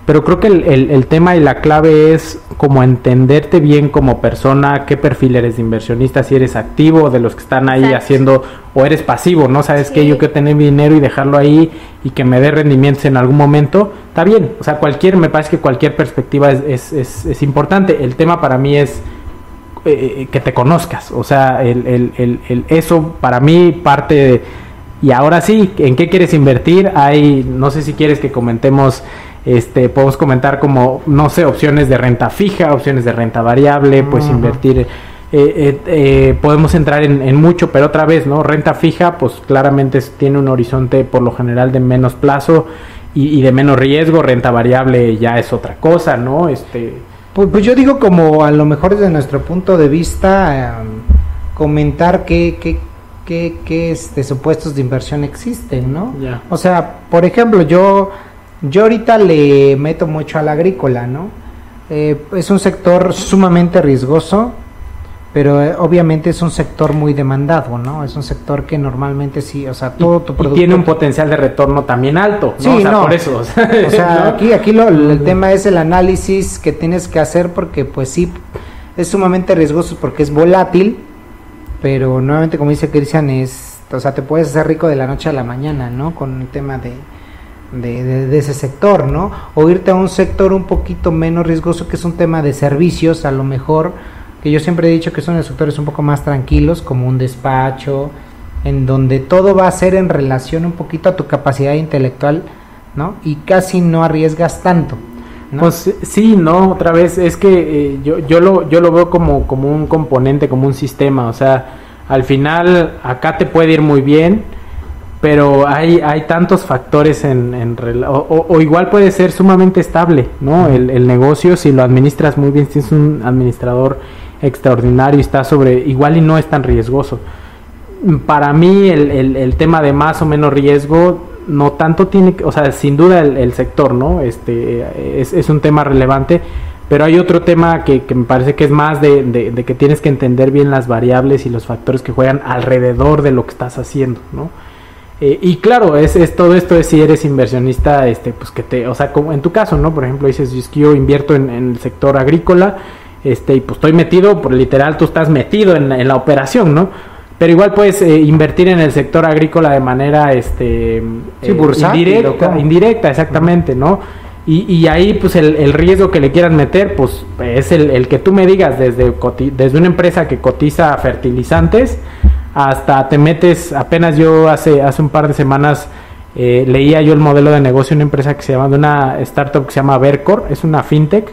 pero creo que el, el, tema y la clave es como entenderte bien como persona, qué perfil eres de inversionista, si eres activo, de los que están ahí haciendo, o eres pasivo, ¿no? Sabes que yo quiero tener mi dinero y dejarlo ahí y que me dé rendimientos en algún momento, está bien. O sea, cualquier, me parece que cualquier perspectiva es, es, es, importante. El tema para mí es eh, eh, que te conozcas. O sea, el, el, el, eso para mí parte de... Y ahora sí, ¿en qué quieres invertir? Hay, no sé si quieres que comentemos este, podemos comentar como, no sé, opciones de renta fija, opciones de renta variable, pues invertir. Eh, eh, eh, podemos entrar en, mucho, pero otra vez, ¿no? Renta fija, pues claramente tiene un horizonte por lo general de menos plazo y, de menos riesgo. Renta variable ya es otra cosa, ¿no? Este.
Pues, pues yo digo como a lo mejor desde nuestro punto de vista em, comentar qué, qué, qué, qué este, supuestos de inversión existen, ¿no? O sea, por ejemplo, yo yo ahorita le meto mucho al agrícola, ¿no? Eh, es un sector sumamente riesgoso, pero eh, obviamente es un sector muy demandado, ¿no? Es un sector que normalmente sí, o sea, todo tu
producto... Y tiene un potencial de retorno también alto, ¿no? Sí, no. por eso.
O sea, aquí, aquí lo, el tema es el análisis que tienes que hacer porque pues sí, es sumamente riesgoso porque es volátil, pero nuevamente como dice Cristian, es, o sea, te puedes hacer rico de la noche a la mañana, ¿no? Con el tema de de, ese sector, ¿no? O irte a un sector un poquito menos riesgoso, que es un tema de servicios, a lo mejor, que yo siempre he dicho que son los sectores un poco más tranquilos, como un despacho, en donde todo va a ser en relación un poquito a tu capacidad intelectual, ¿no? Y casi no arriesgas tanto.
Pues sí, no, otra vez, es que eh, yo, yo, lo, yo lo veo como, como un componente, como un sistema, o sea, al final acá te puede ir muy bien, pero hay, hay tantos factores en, en o, igual puede ser sumamente estable, ¿no? El, el, negocio, si lo administras muy bien, si es un administrador extraordinario y está sobre, igual y no es tan riesgoso. Para mí el, el, el tema de más o menos riesgo no tanto tiene, o sea, sin duda el, sector, ¿no? Este es, es, un tema relevante, pero hay otro tema que, que me parece que es más de, de, de, que tienes que entender bien las variables y los factores que juegan alrededor de lo que estás haciendo, ¿no? Eh, y claro, es, es, todo esto es si eres inversionista, este, pues que te, o sea, como en tu caso, ¿no? Por ejemplo, dices, yo invierto en, el sector agrícola, este, y pues estoy metido, por literal, tú estás metido en, la operación, ¿no? pero igual puedes eh, invertir en el sector agrícola de manera este
sí, eh,
indirecta, indirecta, exactamente, ¿no? Y, y, ahí, pues, el, el, riesgo que le quieran meter, pues, es el, el que tú me digas desde, desde una empresa que cotiza fertilizantes hasta te metes, apenas yo hace, hace un par de semanas eh, leía yo el modelo de negocio de una empresa que se llama, de una startup que se llama Vercor, es una fintech,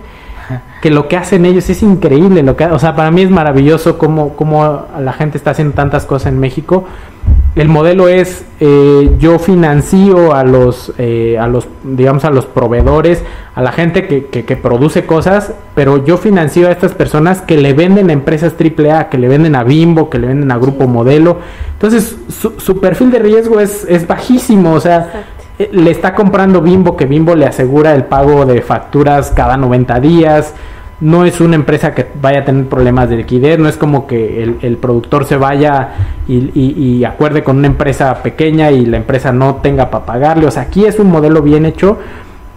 que lo que hacen ellos es increíble, lo que, o sea, para mí es maravilloso cómo, cómo la gente está haciendo tantas cosas en México. El modelo es eh, yo financio a los, eh, a los, digamos, a los proveedores, a la gente que, que, produce cosas, pero yo financio a estas personas que le venden a empresas AAA, que le venden a Bimbo, que le venden a Grupo Modelo. Entonces, su, su perfil de riesgo es, es bajísimo, o sea, eh, le está comprando Bimbo, que Bimbo le asegura el pago de facturas cada 90 días. No es una empresa que vaya a tener problemas de liquidez, no es como que el, productor se vaya y, acuerde con una empresa pequeña y la empresa no tenga para pagarle. O sea, aquí es un modelo bien hecho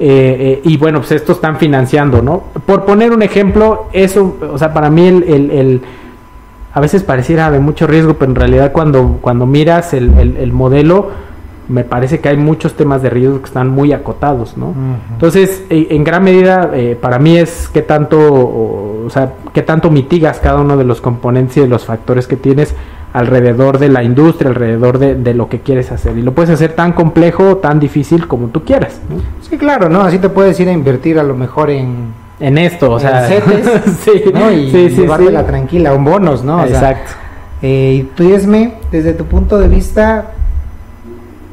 eh, eh, y bueno, pues esto están financiando, ¿no? Por poner un ejemplo, eso, o sea, para mí el, el, a veces pareciera de mucho riesgo, pero en realidad cuando, cuando miras el, modelo, me parece que hay muchos temas de riesgo que están muy acotados, ¿no? Entonces, en gran medida, eh, para mí es qué tanto, o, sea, qué tanto mitigas cada uno de los componentes y de los factores que tienes alrededor de la industria, alrededor de, lo que quieres hacer. Y lo puedes hacer tan complejo, tan difícil como tú quieras. ¿no?
Sí, claro, ¿no? Así te puedes ir a invertir a lo mejor en...
En esto, o sea...
sí, ¿no? Y sí, sí, llevártela tranquila, un bonos, ¿no?
Exacto.
eh, y tú, Esme, desde tu punto de vista,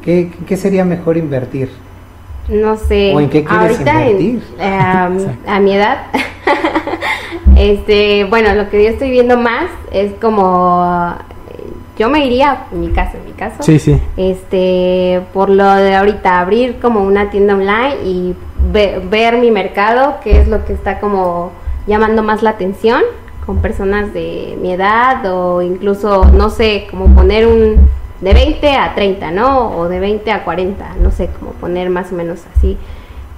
¿Qué, sería mejor invertir?
No sé.
¿O en qué quieres invertir?
Em, a mi edad, este, bueno, lo que yo estoy viendo más es como yo me iría, en mi caso, en mi caso,
sí, sí.
este, por lo de ahorita, abrir como una tienda online y ver mi mercado, que es lo que está como llamando más la atención con personas de mi edad o incluso, no sé, como poner un, de 20 a 30, ¿no? O de 20 a 40, no sé, cómo poner más o menos así,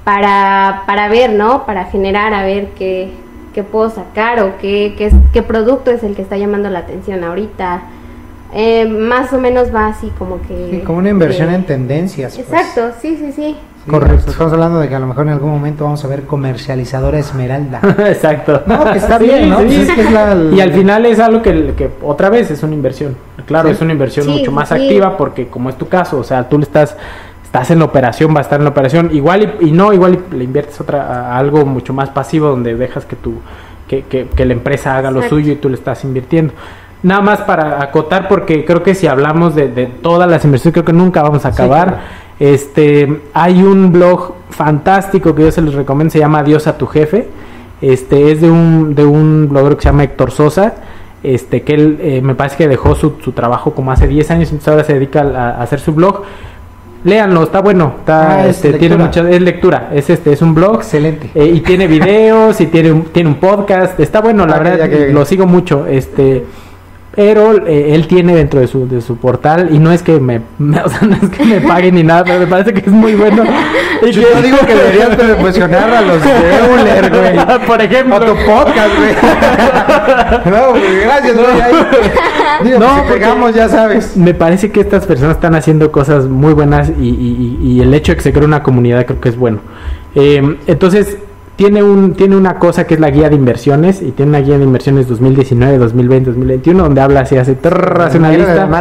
para, para ver, ¿no? Para generar, a ver qué, qué puedo sacar o qué, qué, qué, producto es el que está llamando la atención ahorita. Eh, más o menos va así como que...
Sí, como una inversión en tendencias.
Pues. Exacto, sí, sí, sí.
Correcto, estamos hablando de que a lo mejor en algún momento vamos a ver comercializadora Esmeralda.
Exacto.
No, que está bien, ¿no? Pues
y al final es algo que, que, otra vez es una inversión. Claro, es una inversión mucho más activa porque como es tu caso, o sea, tú le estás estás en la operación, va a estar en la operación, igual y, no, igual le inviertes otra algo mucho más pasivo donde dejas que tu que, que, la empresa haga lo suyo y tú le estás invirtiendo. Nada más para acotar porque creo que si hablamos de, de todas las inversiones creo que nunca vamos a acabar. Este, hay un blog fantástico que yo se les recomiendo, se llama Dios a tu jefe. Este, es de un, de un blogger que se llama Héctor Sosa. Este, que él eh, me parece que dejó su, su, trabajo como hace 10 años, entonces ahora se dedica a, hacer su blog. Léanlo, está bueno, está, ah, este, tiene mucha, es lectura, es este, es un blog.
Excelente.
Eh, y tiene videos, y tiene un, tiene un podcast, está bueno, la ah, verdad, lo sigo mucho. Este, pero eh, él tiene dentro de su, de su portal y no es que me, o sea, no es que me paguen ni nada, pero me parece que es muy bueno.
Y Yo digo que deberías promocionar a los de Euler, güey.
Por ejemplo.
A tu podcast, güey. no, gracias, güey. no, si pegamos, ya sabes.
Me parece que estas personas están haciendo cosas muy buenas y, y, y el hecho de que se cree una comunidad creo que es bueno. Eh, entonces, tiene, un, tiene una cosa que es la guía de inversiones y tiene una guía de inversiones 2019, 2020, 2021 donde habla así, hace, hace una lista.
Más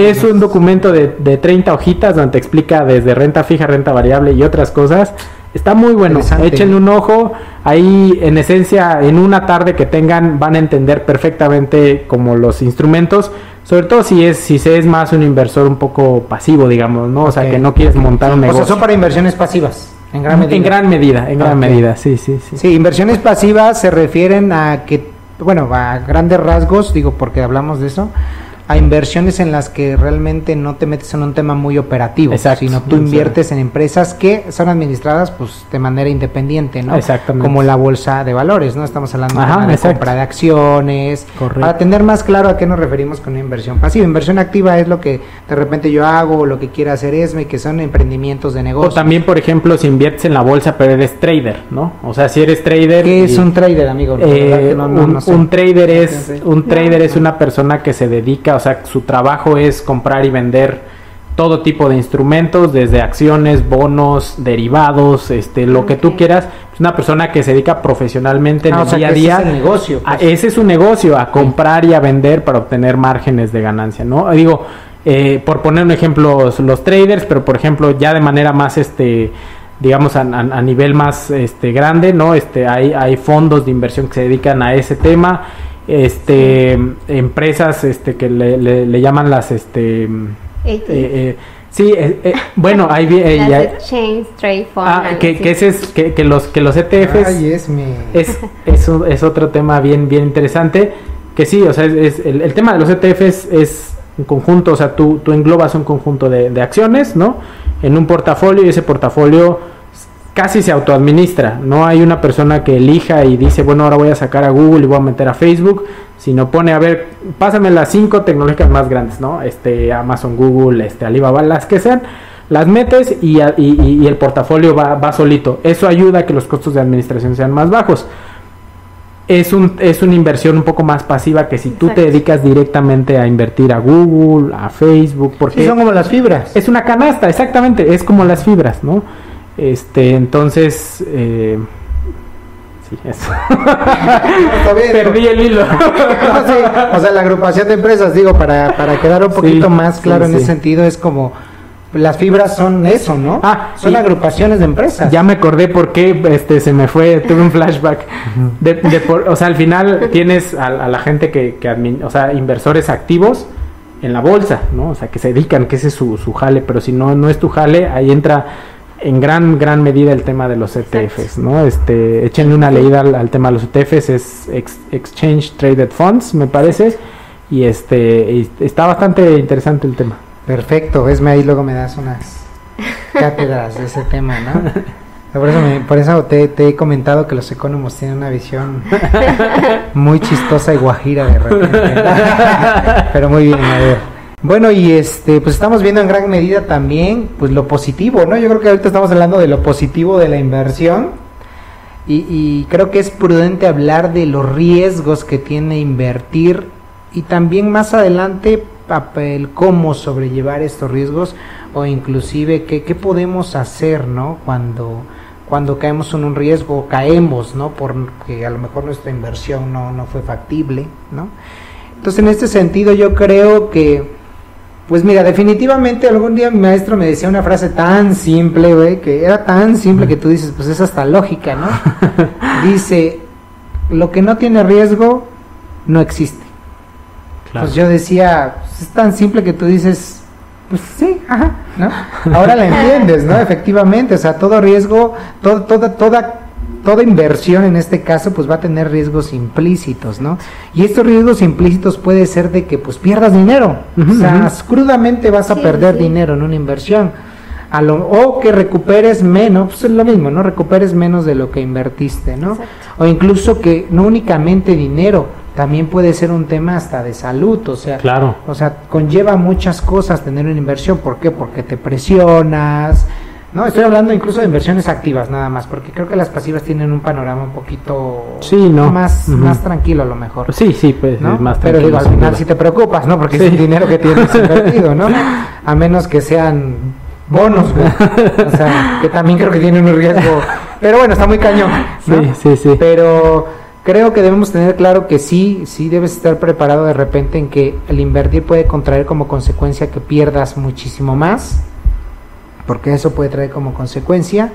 es un documento de, de 30 hojitas donde te explica desde renta fija, renta variable y otras cosas. Está muy bueno, échenle un ojo. Ahí, en esencia, en una tarde que tengan, van a entender perfectamente como los instrumentos. Sobre todo si es si se es más un inversor un poco pasivo, digamos, ¿no? O sea, que no quieres montar un negocio. O sea,
son para inversiones pasivas.
En gran medida. En gran medida, en gran medida, sí, sí, sí.
Sí, inversiones pasivas se refieren a que, bueno, a grandes rasgos, digo porque hablamos de eso, a inversiones en las que realmente no te metes en un tema muy operativo, sino tú inviertes en empresas que son administradas pues de manera independiente, ¿no?
Exactamente.
Como la bolsa de valores, ¿no? Estamos hablando de compra de acciones. Correcto. Para tener más claro a qué nos referimos con una inversión pasiva. Inversión activa es lo que de repente yo hago o lo que quiera hacer ESME, que son emprendimientos de negocio.
O también, por ejemplo, si inviertes en la bolsa pero eres trader, ¿no? O sea, si eres trader...
¿Qué es un trader, amigo?
Eh, un, trader es, un trader es una persona que se dedica o sea, su trabajo es comprar y vender todo tipo de instrumentos, desde acciones, bonos, derivados, este, lo que tú quieras. Es una persona que se dedica profesionalmente en ah, el día a día. Ese es negocio. Pues. ese es su negocio, a comprar y a vender para obtener márgenes de ganancia, ¿no? Digo, eh, por poner un ejemplo, los traders, pero por ejemplo, ya de manera más, este, digamos, a, nivel más este, grande, ¿no? Este, hay, hay fondos de inversión que se dedican a ese tema, este, empresas este, que le, le llaman las, este, eh, eh, sí, eh, eh, bueno, ahí Exchange Trade Fund. Ah, que, que, ese es, que, que, los, que los ETFs es, es, es, es, otro tema bien, bien interesante. Que sí, o sea, es, el, el, tema de los ETFs es un conjunto, o sea, tú, tú englobas un conjunto de, de acciones, ¿no? En un portafolio y ese portafolio casi se autoadministra. No hay una persona que elija y dice, bueno, ahora voy a sacar a Google y voy a meter a Facebook, sino pone, a ver, pásame las cinco tecnológicas más grandes, ¿no? Este, Amazon, Google, este, Alibaba, las que sean, las metes y, y, el portafolio va, va, solito. Eso ayuda a que los costos de administración sean más bajos. Es, un, es una inversión un poco más pasiva que si tú te dedicas directamente a invertir a Google, a Facebook, porque...
son como las fibras.
Es una canasta, exactamente, es como las fibras, ¿no? Este, entonces, eh, sí, eso.
Perdí el hilo. O sea, la agrupación de empresas, digo, para, para quedar un poquito más claro en ese sentido, es como las fibras son eso, ¿no? Ah, son agrupaciones de empresas.
Ya me acordé por qué este, se me fue, tuve un flashback. De, o sea, al final tienes a, la gente que, que o sea, inversores activos en la bolsa, ¿no? O sea, que se dedican, que ese es su, su jale, pero si no, no es tu jale, ahí entra en gran gran medida el tema de los ETFs, ¿no? Este, échenle una leída al, tema de los ETFs, es Exchange Traded Funds, me parece, y este está bastante interesante el tema.
Perfecto, vesme ahí luego me das unas cátedras de ese tema, ¿no? Por eso, por eso te, te, he comentado que los economos tienen una visión muy chistosa y guajira de repente. Pero muy bien, a ver. Bueno, y este, pues estamos viendo en gran medida también, pues lo positivo, ¿no? Yo creo que ahorita estamos hablando de lo positivo de la inversión y, creo que es prudente hablar de los riesgos que tiene invertir y también más adelante el cómo sobrellevar estos riesgos o inclusive qué, qué podemos hacer, ¿no? Cuando, cuando caemos en un riesgo, caemos, ¿no? Porque a lo mejor nuestra inversión no, no fue factible, ¿no? Entonces, en este sentido, yo creo que pues mira, definitivamente algún día mi maestro me decía una frase tan simple, güey, que era tan simple que tú dices, pues es hasta lógica, ¿no? Dice, lo que no tiene riesgo no existe. Pues yo decía, pues es tan simple que tú dices, pues sí, ajá, ¿no? Ahora la entiendes, ¿no? Efectivamente, o sea, todo riesgo, todo, toda, toda toda inversión en este caso pues va a tener riesgos implícitos, ¿no? Y estos riesgos implícitos puede ser de que pues pierdas dinero, o sea, crudamente vas a perder dinero en una inversión. A lo, o que recuperes menos, pues es lo mismo, ¿no? Recuperes menos de lo que invertiste, ¿no? O incluso que no únicamente dinero, también puede ser un tema hasta de salud, o sea,
claro.
o sea, conlleva muchas cosas tener una inversión, ¿por qué? Porque te presionas, no, estoy hablando incluso de inversiones activas nada más, porque creo que las pasivas tienen un panorama un poquito
sí, no.
más, más tranquilo a lo mejor.
Sí, sí, pues
¿no?
más
Pero digo, al final si te preocupas, ¿no? Porque es el dinero que tienes invertido, ¿no? A menos que sean bonos, O sea, que también creo que tienen un riesgo. Pero bueno, está muy cañón.
Sí, sí, sí.
Pero creo que debemos tener claro que sí, sí debes estar preparado de repente en que el invertir puede contraer como consecuencia que pierdas muchísimo más porque eso puede traer como consecuencia,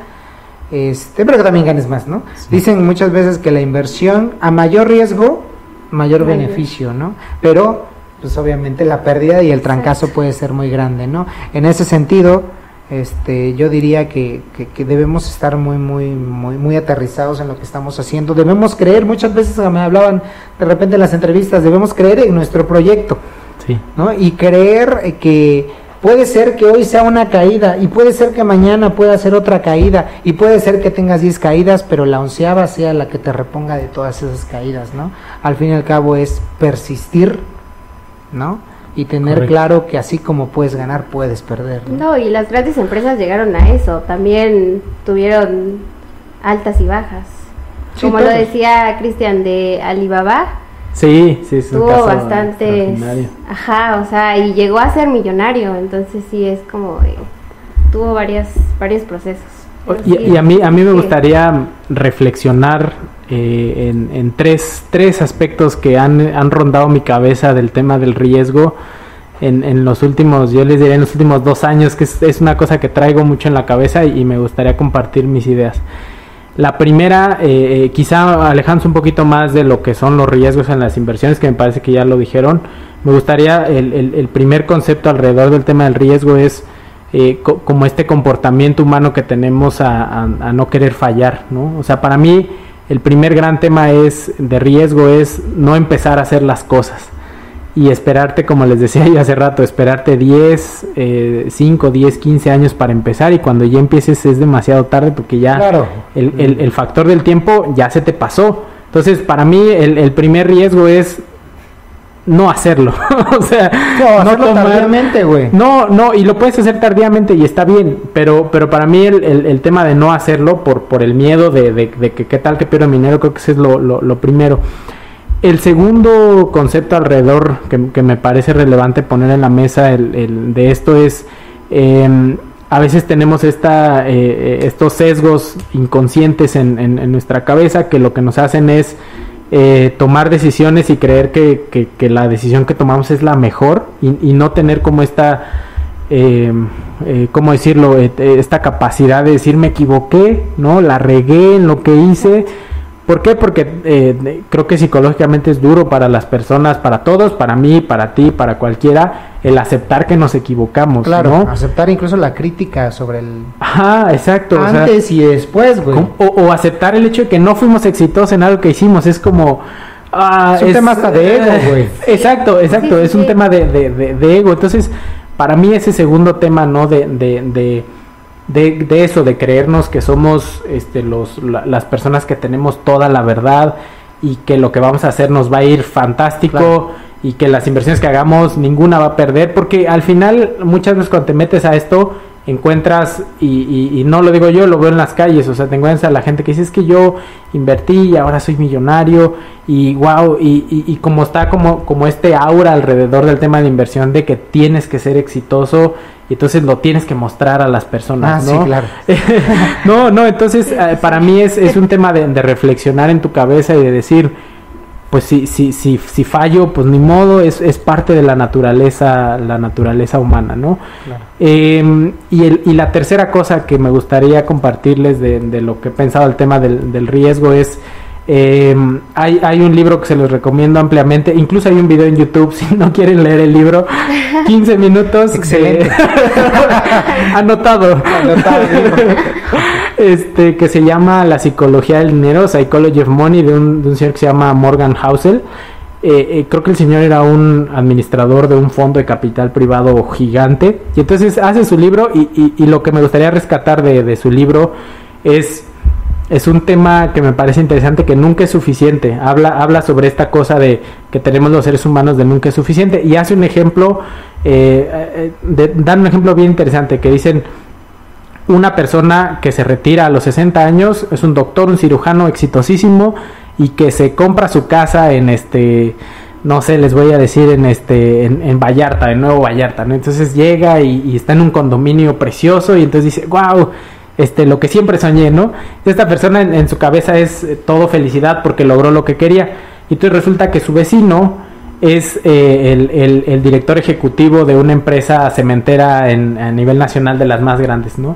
este, pero que también ganes más, ¿no? Dicen muchas veces que la inversión a mayor riesgo, mayor beneficio, ¿no? Pero, pues obviamente la pérdida y el trancazo puede ser muy grande, ¿no? En ese sentido, este, yo diría que, que, debemos estar muy, muy, muy, muy aterrizados en lo que estamos haciendo. Debemos creer, muchas veces me hablaban de repente en las entrevistas, debemos creer en nuestro proyecto, sí. ¿no? Y creer que Puede ser que hoy sea una caída y puede ser que mañana pueda ser otra caída y puede ser que tengas 10 caídas, pero la onceava sea la que te reponga de todas esas caídas, ¿no? Al fin y al cabo es persistir, ¿no? Y tener claro que así como puedes ganar, puedes perder.
¿no? y las grandes empresas llegaron a eso, también tuvieron altas y bajas. como lo decía Cristian de Alibaba,
Sí, sí,
sí. Tuvo bastante. Ajá, o sea, y llegó a ser millonario, entonces sí es como. tuvo varias, varios procesos.
Y, a mí, a mí me gustaría reflexionar eh, en, en tres, tres, aspectos que han, han, rondado mi cabeza del tema del riesgo en, en, los últimos, yo les diría en los últimos dos años, que es, es, una cosa que traigo mucho en la cabeza y, me gustaría compartir mis ideas. La primera, eh, eh, quizá alejándose un poquito más de lo que son los riesgos en las inversiones, que me parece que ya lo dijeron, me gustaría, el, el, el primer concepto alrededor del tema del riesgo es eh, como este comportamiento humano que tenemos a, no querer fallar, ¿no? O sea, para mí el primer gran tema es de riesgo es no empezar a hacer las cosas y esperarte, como les decía yo hace rato, esperarte 10, 5, 10, 15 años para empezar y cuando ya empieces es demasiado tarde porque ya el, el, factor del tiempo ya se te pasó. Entonces, para mí el, el primer riesgo es no hacerlo. o sea,
no, hacerlo tardíamente, güey.
No, no, y lo puedes hacer tardíamente y está bien, pero, pero para mí el, el, tema de no hacerlo por, por el miedo de, de, que qué tal que pierdo dinero, creo que ese es lo, lo, primero. El segundo concepto alrededor que, me parece relevante poner en la mesa de esto es, em, a veces tenemos esta, eh, eh, estos sesgos inconscientes en, en nuestra cabeza que lo que nos hacen es eh, tomar decisiones y creer que, la decisión que tomamos es la mejor y, no tener como esta, eh, eh ¿cómo decirlo?, eh, esta capacidad de decir me equivoqué, ¿no? La regué en lo que hice ¿Por qué? Porque eh, creo que psicológicamente es duro para las personas, para todos, para mí, para ti, para cualquiera, el aceptar que nos equivocamos.
Claro, aceptar incluso la crítica sobre el.
Ajá, exacto.
Antes y después, güey.
O, aceptar el hecho de que no fuimos exitosos en algo que hicimos. Es como.
Ah, es un tema hasta de ego, güey.
Exacto, exacto. es un tema de, de, de, ego. Entonces, para mí, ese segundo tema, ¿no? de, de de, de, eso, de creernos que somos este, los, las personas que tenemos toda la verdad y que lo que vamos a hacer nos va a ir fantástico y que las inversiones que hagamos ninguna va a perder, porque al final muchas veces cuando te metes a esto encuentras, y, y, no lo digo yo, lo veo en las calles, o sea, te encuentras a la gente que dice es que yo invertí y ahora soy millonario y wow, y, y, como está como, como este aura alrededor del tema de inversión de que tienes que ser exitoso y entonces lo tienes que mostrar a las personas,
ah, ¿no? Sí, claro.
no, no, entonces eh, para mí es, es un tema de, de reflexionar en tu cabeza y de decir, pues si, si, si, si fallo, pues ni modo, es, es parte de la naturaleza, la naturaleza humana, ¿no? Em, y, el, y la tercera cosa que me gustaría compartirles de, de lo que he pensado el tema del, del riesgo es eh, hay, hay, un libro que se los recomiendo ampliamente. Incluso hay un video en YouTube si no quieren leer el libro. 15 minutos.
Excelente.
Anotado. Anotado este que se llama La psicología del dinero, Psychology of Money, de un, de un señor que se llama Morgan Housel. Eh, eh, creo que el señor era un administrador de un fondo de capital privado gigante. Y entonces hace su libro y, y, y lo que me gustaría rescatar de, de su libro es es un tema que me parece interesante que nunca es suficiente. Habla, habla sobre esta cosa de que tenemos los seres humanos de nunca es suficiente y hace un ejemplo, eh, eh dan un ejemplo bien interesante que dicen una persona que se retira a los 60 años es un doctor, un cirujano exitosísimo y que se compra su casa en este no sé, les voy a decir en este, en, Vallarta, en Nuevo Vallarta. Entonces llega y, y, está en un condominio precioso y entonces dice, wow, este, lo que siempre soñé, ¿no? Esta persona en, su cabeza es eh, todo felicidad porque logró lo que quería. Y entonces resulta que su vecino es eh, el, director ejecutivo de una empresa cementera en, a nivel nacional de las más grandes, ¿no?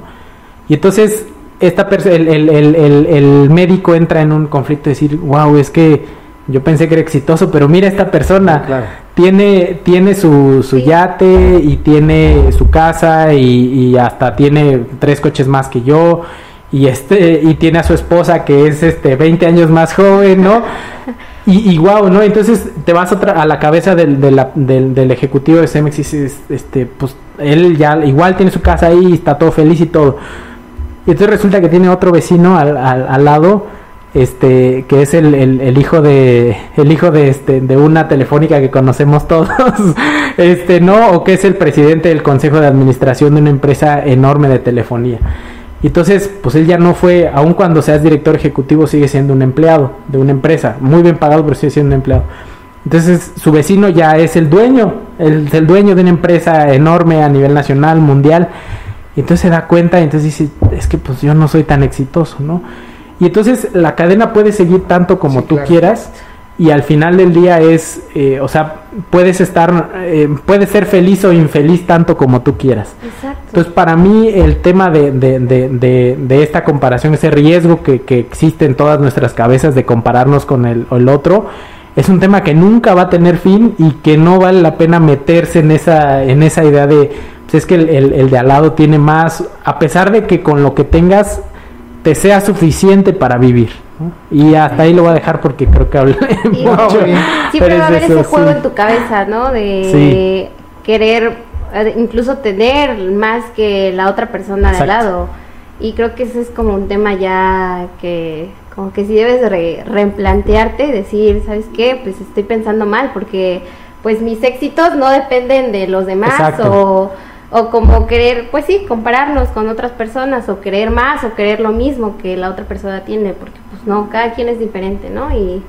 Y entonces esta el, el, médico entra en un conflicto de decir, wow, es que yo pensé que era exitoso, pero mira esta persona, tiene, tiene su, su yate y tiene su casa y, hasta tiene tres coches más que yo y este y tiene a su esposa que es este 20 años más joven, ¿no? Y, y wow, ¿no? Entonces te vas a, a la cabeza del, del, del, ejecutivo de Cemex y dices, este, pues él ya igual tiene su casa ahí, está todo feliz y todo. Y entonces resulta que tiene otro vecino al, al, al lado este que es el, el, hijo de el hijo de este de una telefónica que conocemos todos este no o que es el presidente del consejo de administración de una empresa enorme de telefonía entonces pues él ya no fue aun cuando seas director ejecutivo sigue siendo un empleado de una empresa muy bien pagado pero sigue siendo un empleado Entonces su vecino ya es el dueño, el, el dueño de una empresa enorme a nivel nacional, mundial. Entonces se da cuenta entonces dice, es que pues yo no soy tan exitoso, ¿no? Y entonces la cadena puede seguir tanto como tú quieras y al final del día es, eh, o sea, puedes estar, eh, puedes ser feliz o infeliz tanto como tú quieras. Exacto. Entonces, para mí el tema de, de, de, de esta comparación, ese riesgo que, que, existe en todas nuestras cabezas de compararnos con el, el, otro, es un tema que nunca va a tener fin y que no vale la pena meterse en esa, en esa idea de, pues es que el, el, el de al lado tiene más, a pesar de que con lo que tengas te sea suficiente para vivir. Y hasta ahí lo voy a dejar porque creo que hablé mucho.
Siempre va a haber ese juego en tu cabeza, ¿no? De querer eh, incluso tener más que la otra persona de lado. Y creo que ese es como un tema ya que como que si debes re replantearte, decir, ¿sabes qué? Pues estoy pensando mal porque pues mis éxitos no dependen de los demás o o como querer, pues sí, compararnos con otras personas o querer más o querer lo mismo que la otra persona tiene, porque pues no, cada quien es diferente, ¿no?
Y,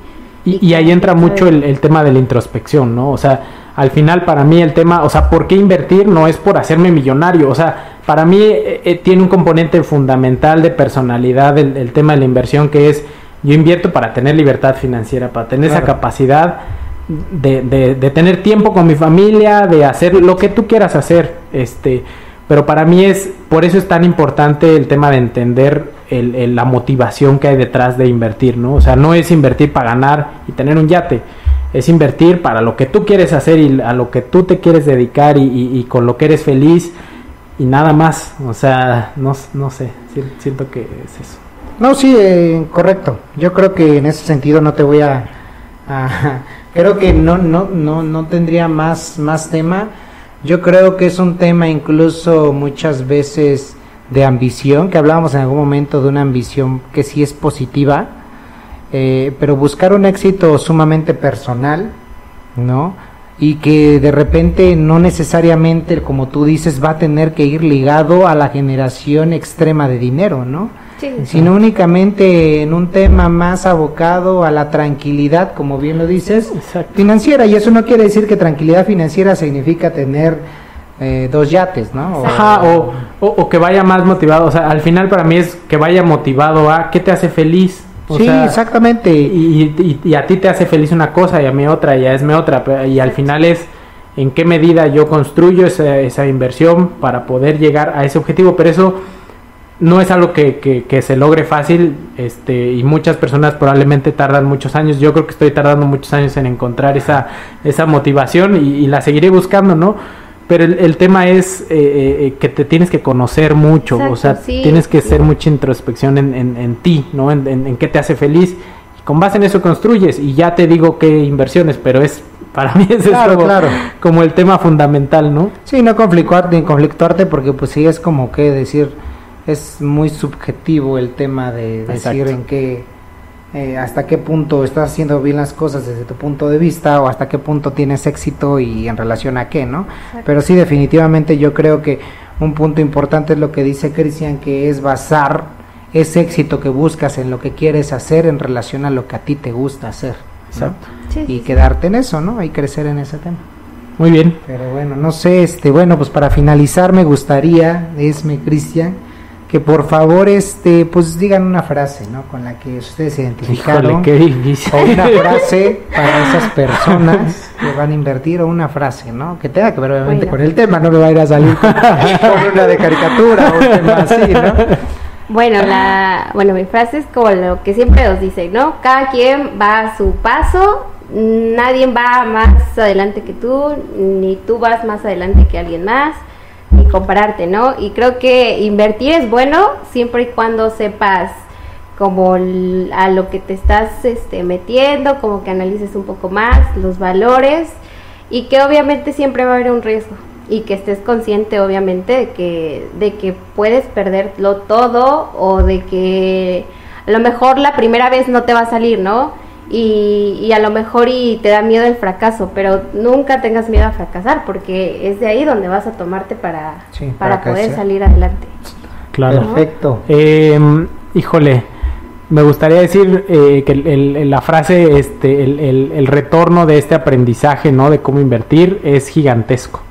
y, ahí entra mucho el, tema de la introspección, ¿no? O sea, al final para mí el tema, o sea, ¿por qué invertir? No es por hacerme millonario, o sea, para mí eh, eh, tiene un componente fundamental de personalidad el, el, tema de la inversión que es, yo invierto para tener libertad financiera, para tener esa capacidad de, de, tener tiempo con mi familia, de hacer lo que tú quieras hacer. Este, pero para mí es, por eso es tan importante el tema de entender el, la motivación que hay detrás de invertir, ¿no? O sea, no es invertir para ganar y tener un yate, es invertir para lo que tú quieres hacer y a lo que tú te quieres dedicar y, con lo que eres feliz y nada más. O sea, no, no sé, siento que es eso.
No, sí, eh, correcto. Yo creo que en ese sentido no te voy a creo que no, no, no, no tendría más, más tema. Yo creo que es un tema incluso muchas veces de ambición, que hablábamos en algún momento de una ambición que sí es positiva, eh, pero buscar un éxito sumamente personal, ¿no? Y que de repente no necesariamente, como tú dices, va a tener que ir ligado a la generación extrema de dinero, ¿no? Sino únicamente en un tema más abocado a la tranquilidad, como bien lo dices, financiera. Y eso no quiere decir que tranquilidad financiera significa tener eh, dos yates, ¿no?
O, o, que vaya más motivado. O sea, al final para mí es que vaya motivado a qué te hace feliz.
sí, exactamente.
Y, y, a ti te hace feliz una cosa y a mí otra y a esme otra. Y al final es en qué medida yo construyo esa, esa inversión para poder llegar a ese objetivo. Pero eso no es algo que, que, se logre fácil este, y muchas personas probablemente tardan muchos años. Yo creo que estoy tardando muchos años en encontrar esa, esa motivación y, la seguiré buscando, ¿no? Pero el, tema es eh, eh, eh, que te tienes que conocer mucho, o sea, tienes que hacer mucha introspección en, en, ti, ¿no? En, en, qué te hace feliz. Y con base en eso construyes y ya te digo qué inversiones, pero es para mí es claro, claro. como el tema fundamental, ¿no?
Sí, no conflictuarte, ni conflictuarte porque pues sí es como que decir es muy subjetivo el tema de decir en qué, eh, hasta qué punto estás haciendo bien las cosas desde tu punto de vista o hasta qué punto tienes éxito y en relación a qué, ¿no? Pero sí, definitivamente yo creo que un punto importante es lo que dice Cristian, que es basar ese éxito que buscas en lo que quieres hacer en relación a lo que a ti te gusta hacer. Exacto. y quedarte en eso, ¿no? Y crecer en ese tema.
Muy bien.
Pero bueno, no sé, este, bueno, pues para finalizar me gustaría, esme Cristian, que por favor este pues digan una frase no con la que ustedes se identificaron.
qué difícil.
o una frase para esas personas que van a invertir o una frase no que tenga que ver obviamente con el tema no me va a ir a salir con, una de caricatura o un tema así no
bueno la bueno mi frase es como lo que siempre os dice no cada quien va a su paso nadie va más adelante que tú ni tú vas más adelante que alguien más y compararte, ¿no? Y creo que invertir es bueno siempre y cuando sepas como a lo que te estás este, metiendo, como que analices un poco más los valores y que obviamente siempre va a haber un riesgo y que estés consciente obviamente de que, de que puedes perderlo todo o de que a lo mejor la primera vez no te va a salir, ¿no? Y, a lo mejor y te da miedo el fracaso, pero nunca tengas miedo a fracasar porque es de ahí donde vas a tomarte para, para, poder salir adelante.
Claro. Perfecto. Em, híjole, me gustaría decir eh, que la frase, este, el, retorno de este aprendizaje, ¿no? De cómo invertir es gigantesco.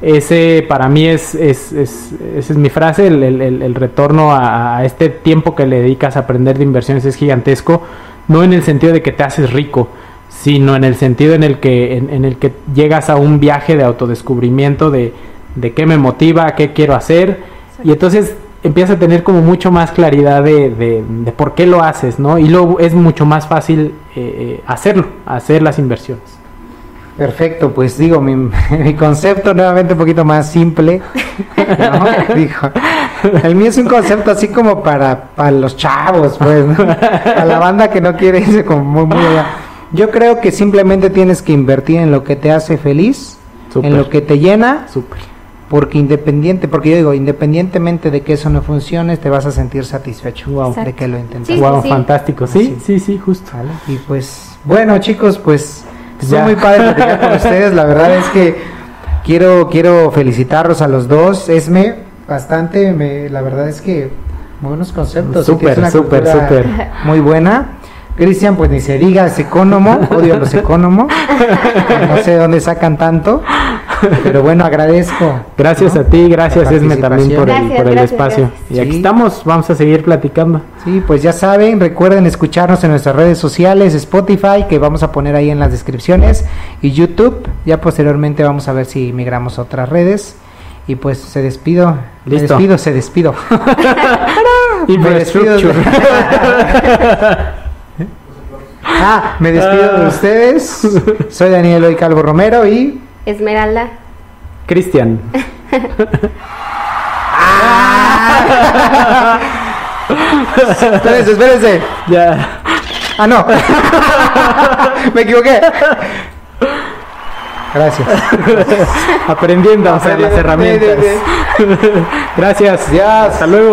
Ese para mí es, es, es esa es mi frase, el, retorno a, este tiempo que le dedicas a aprender de inversiones es gigantesco, no en el sentido de que te haces rico, sino en el sentido en el que, en, el que llegas a un viaje de autodescubrimiento de, de qué me motiva, qué quiero hacer, y entonces empiezas a tener como mucho más claridad de, de, por qué lo haces, ¿no? Y luego es mucho más fácil eh, eh, hacerlo, hacer las inversiones.
Perfecto, pues digo, mi, mi, concepto nuevamente un poquito más simple. ¿no? Dijo, el mío es un concepto así como para, para los chavos, pues, ¿no? a la banda que no quiere irse como muy, muy allá. Yo creo que simplemente tienes que invertir en lo que te hace feliz, en lo que te llena.
Súper
porque independiente, porque yo digo, independientemente de que eso no funcione, te vas a sentir satisfecho de que lo intentes.
wow, fantástico, sí, sí, sí, justo.
Y pues, bueno, chicos, pues es muy padre platicar con ustedes. La verdad es que quiero quiero felicitarlos a los dos. Esme, bastante, me, la verdad es que buenos conceptos.
Súper, súper, súper.
Muy buena. Cristian, pues ni se diga, es economo, odio a los económos, no sé dónde sacan tanto, pero bueno, agradezco.
Gracias a ti, gracias Esme también por el, espacio. Y aquí estamos, vamos a seguir platicando.
Sí, pues ya saben, recuerden escucharnos en nuestras redes sociales, Spotify, que vamos a poner ahí en las descripciones, y YouTube, ya posteriormente vamos a ver si migramos a otras redes. Y pues se despido,
Listo.
despido, se despido.
y me despido.
Ah, me despido de ustedes. Soy Daniel Hoy Calvo Romero y.
Esmeralda.
Cristian.
ah. espérense, espérense.
Ya.
Ah, no. me equivoqué. Gracias.
Aprendiendo a hacer las herramientas. Gracias.
Ya.
Hasta luego.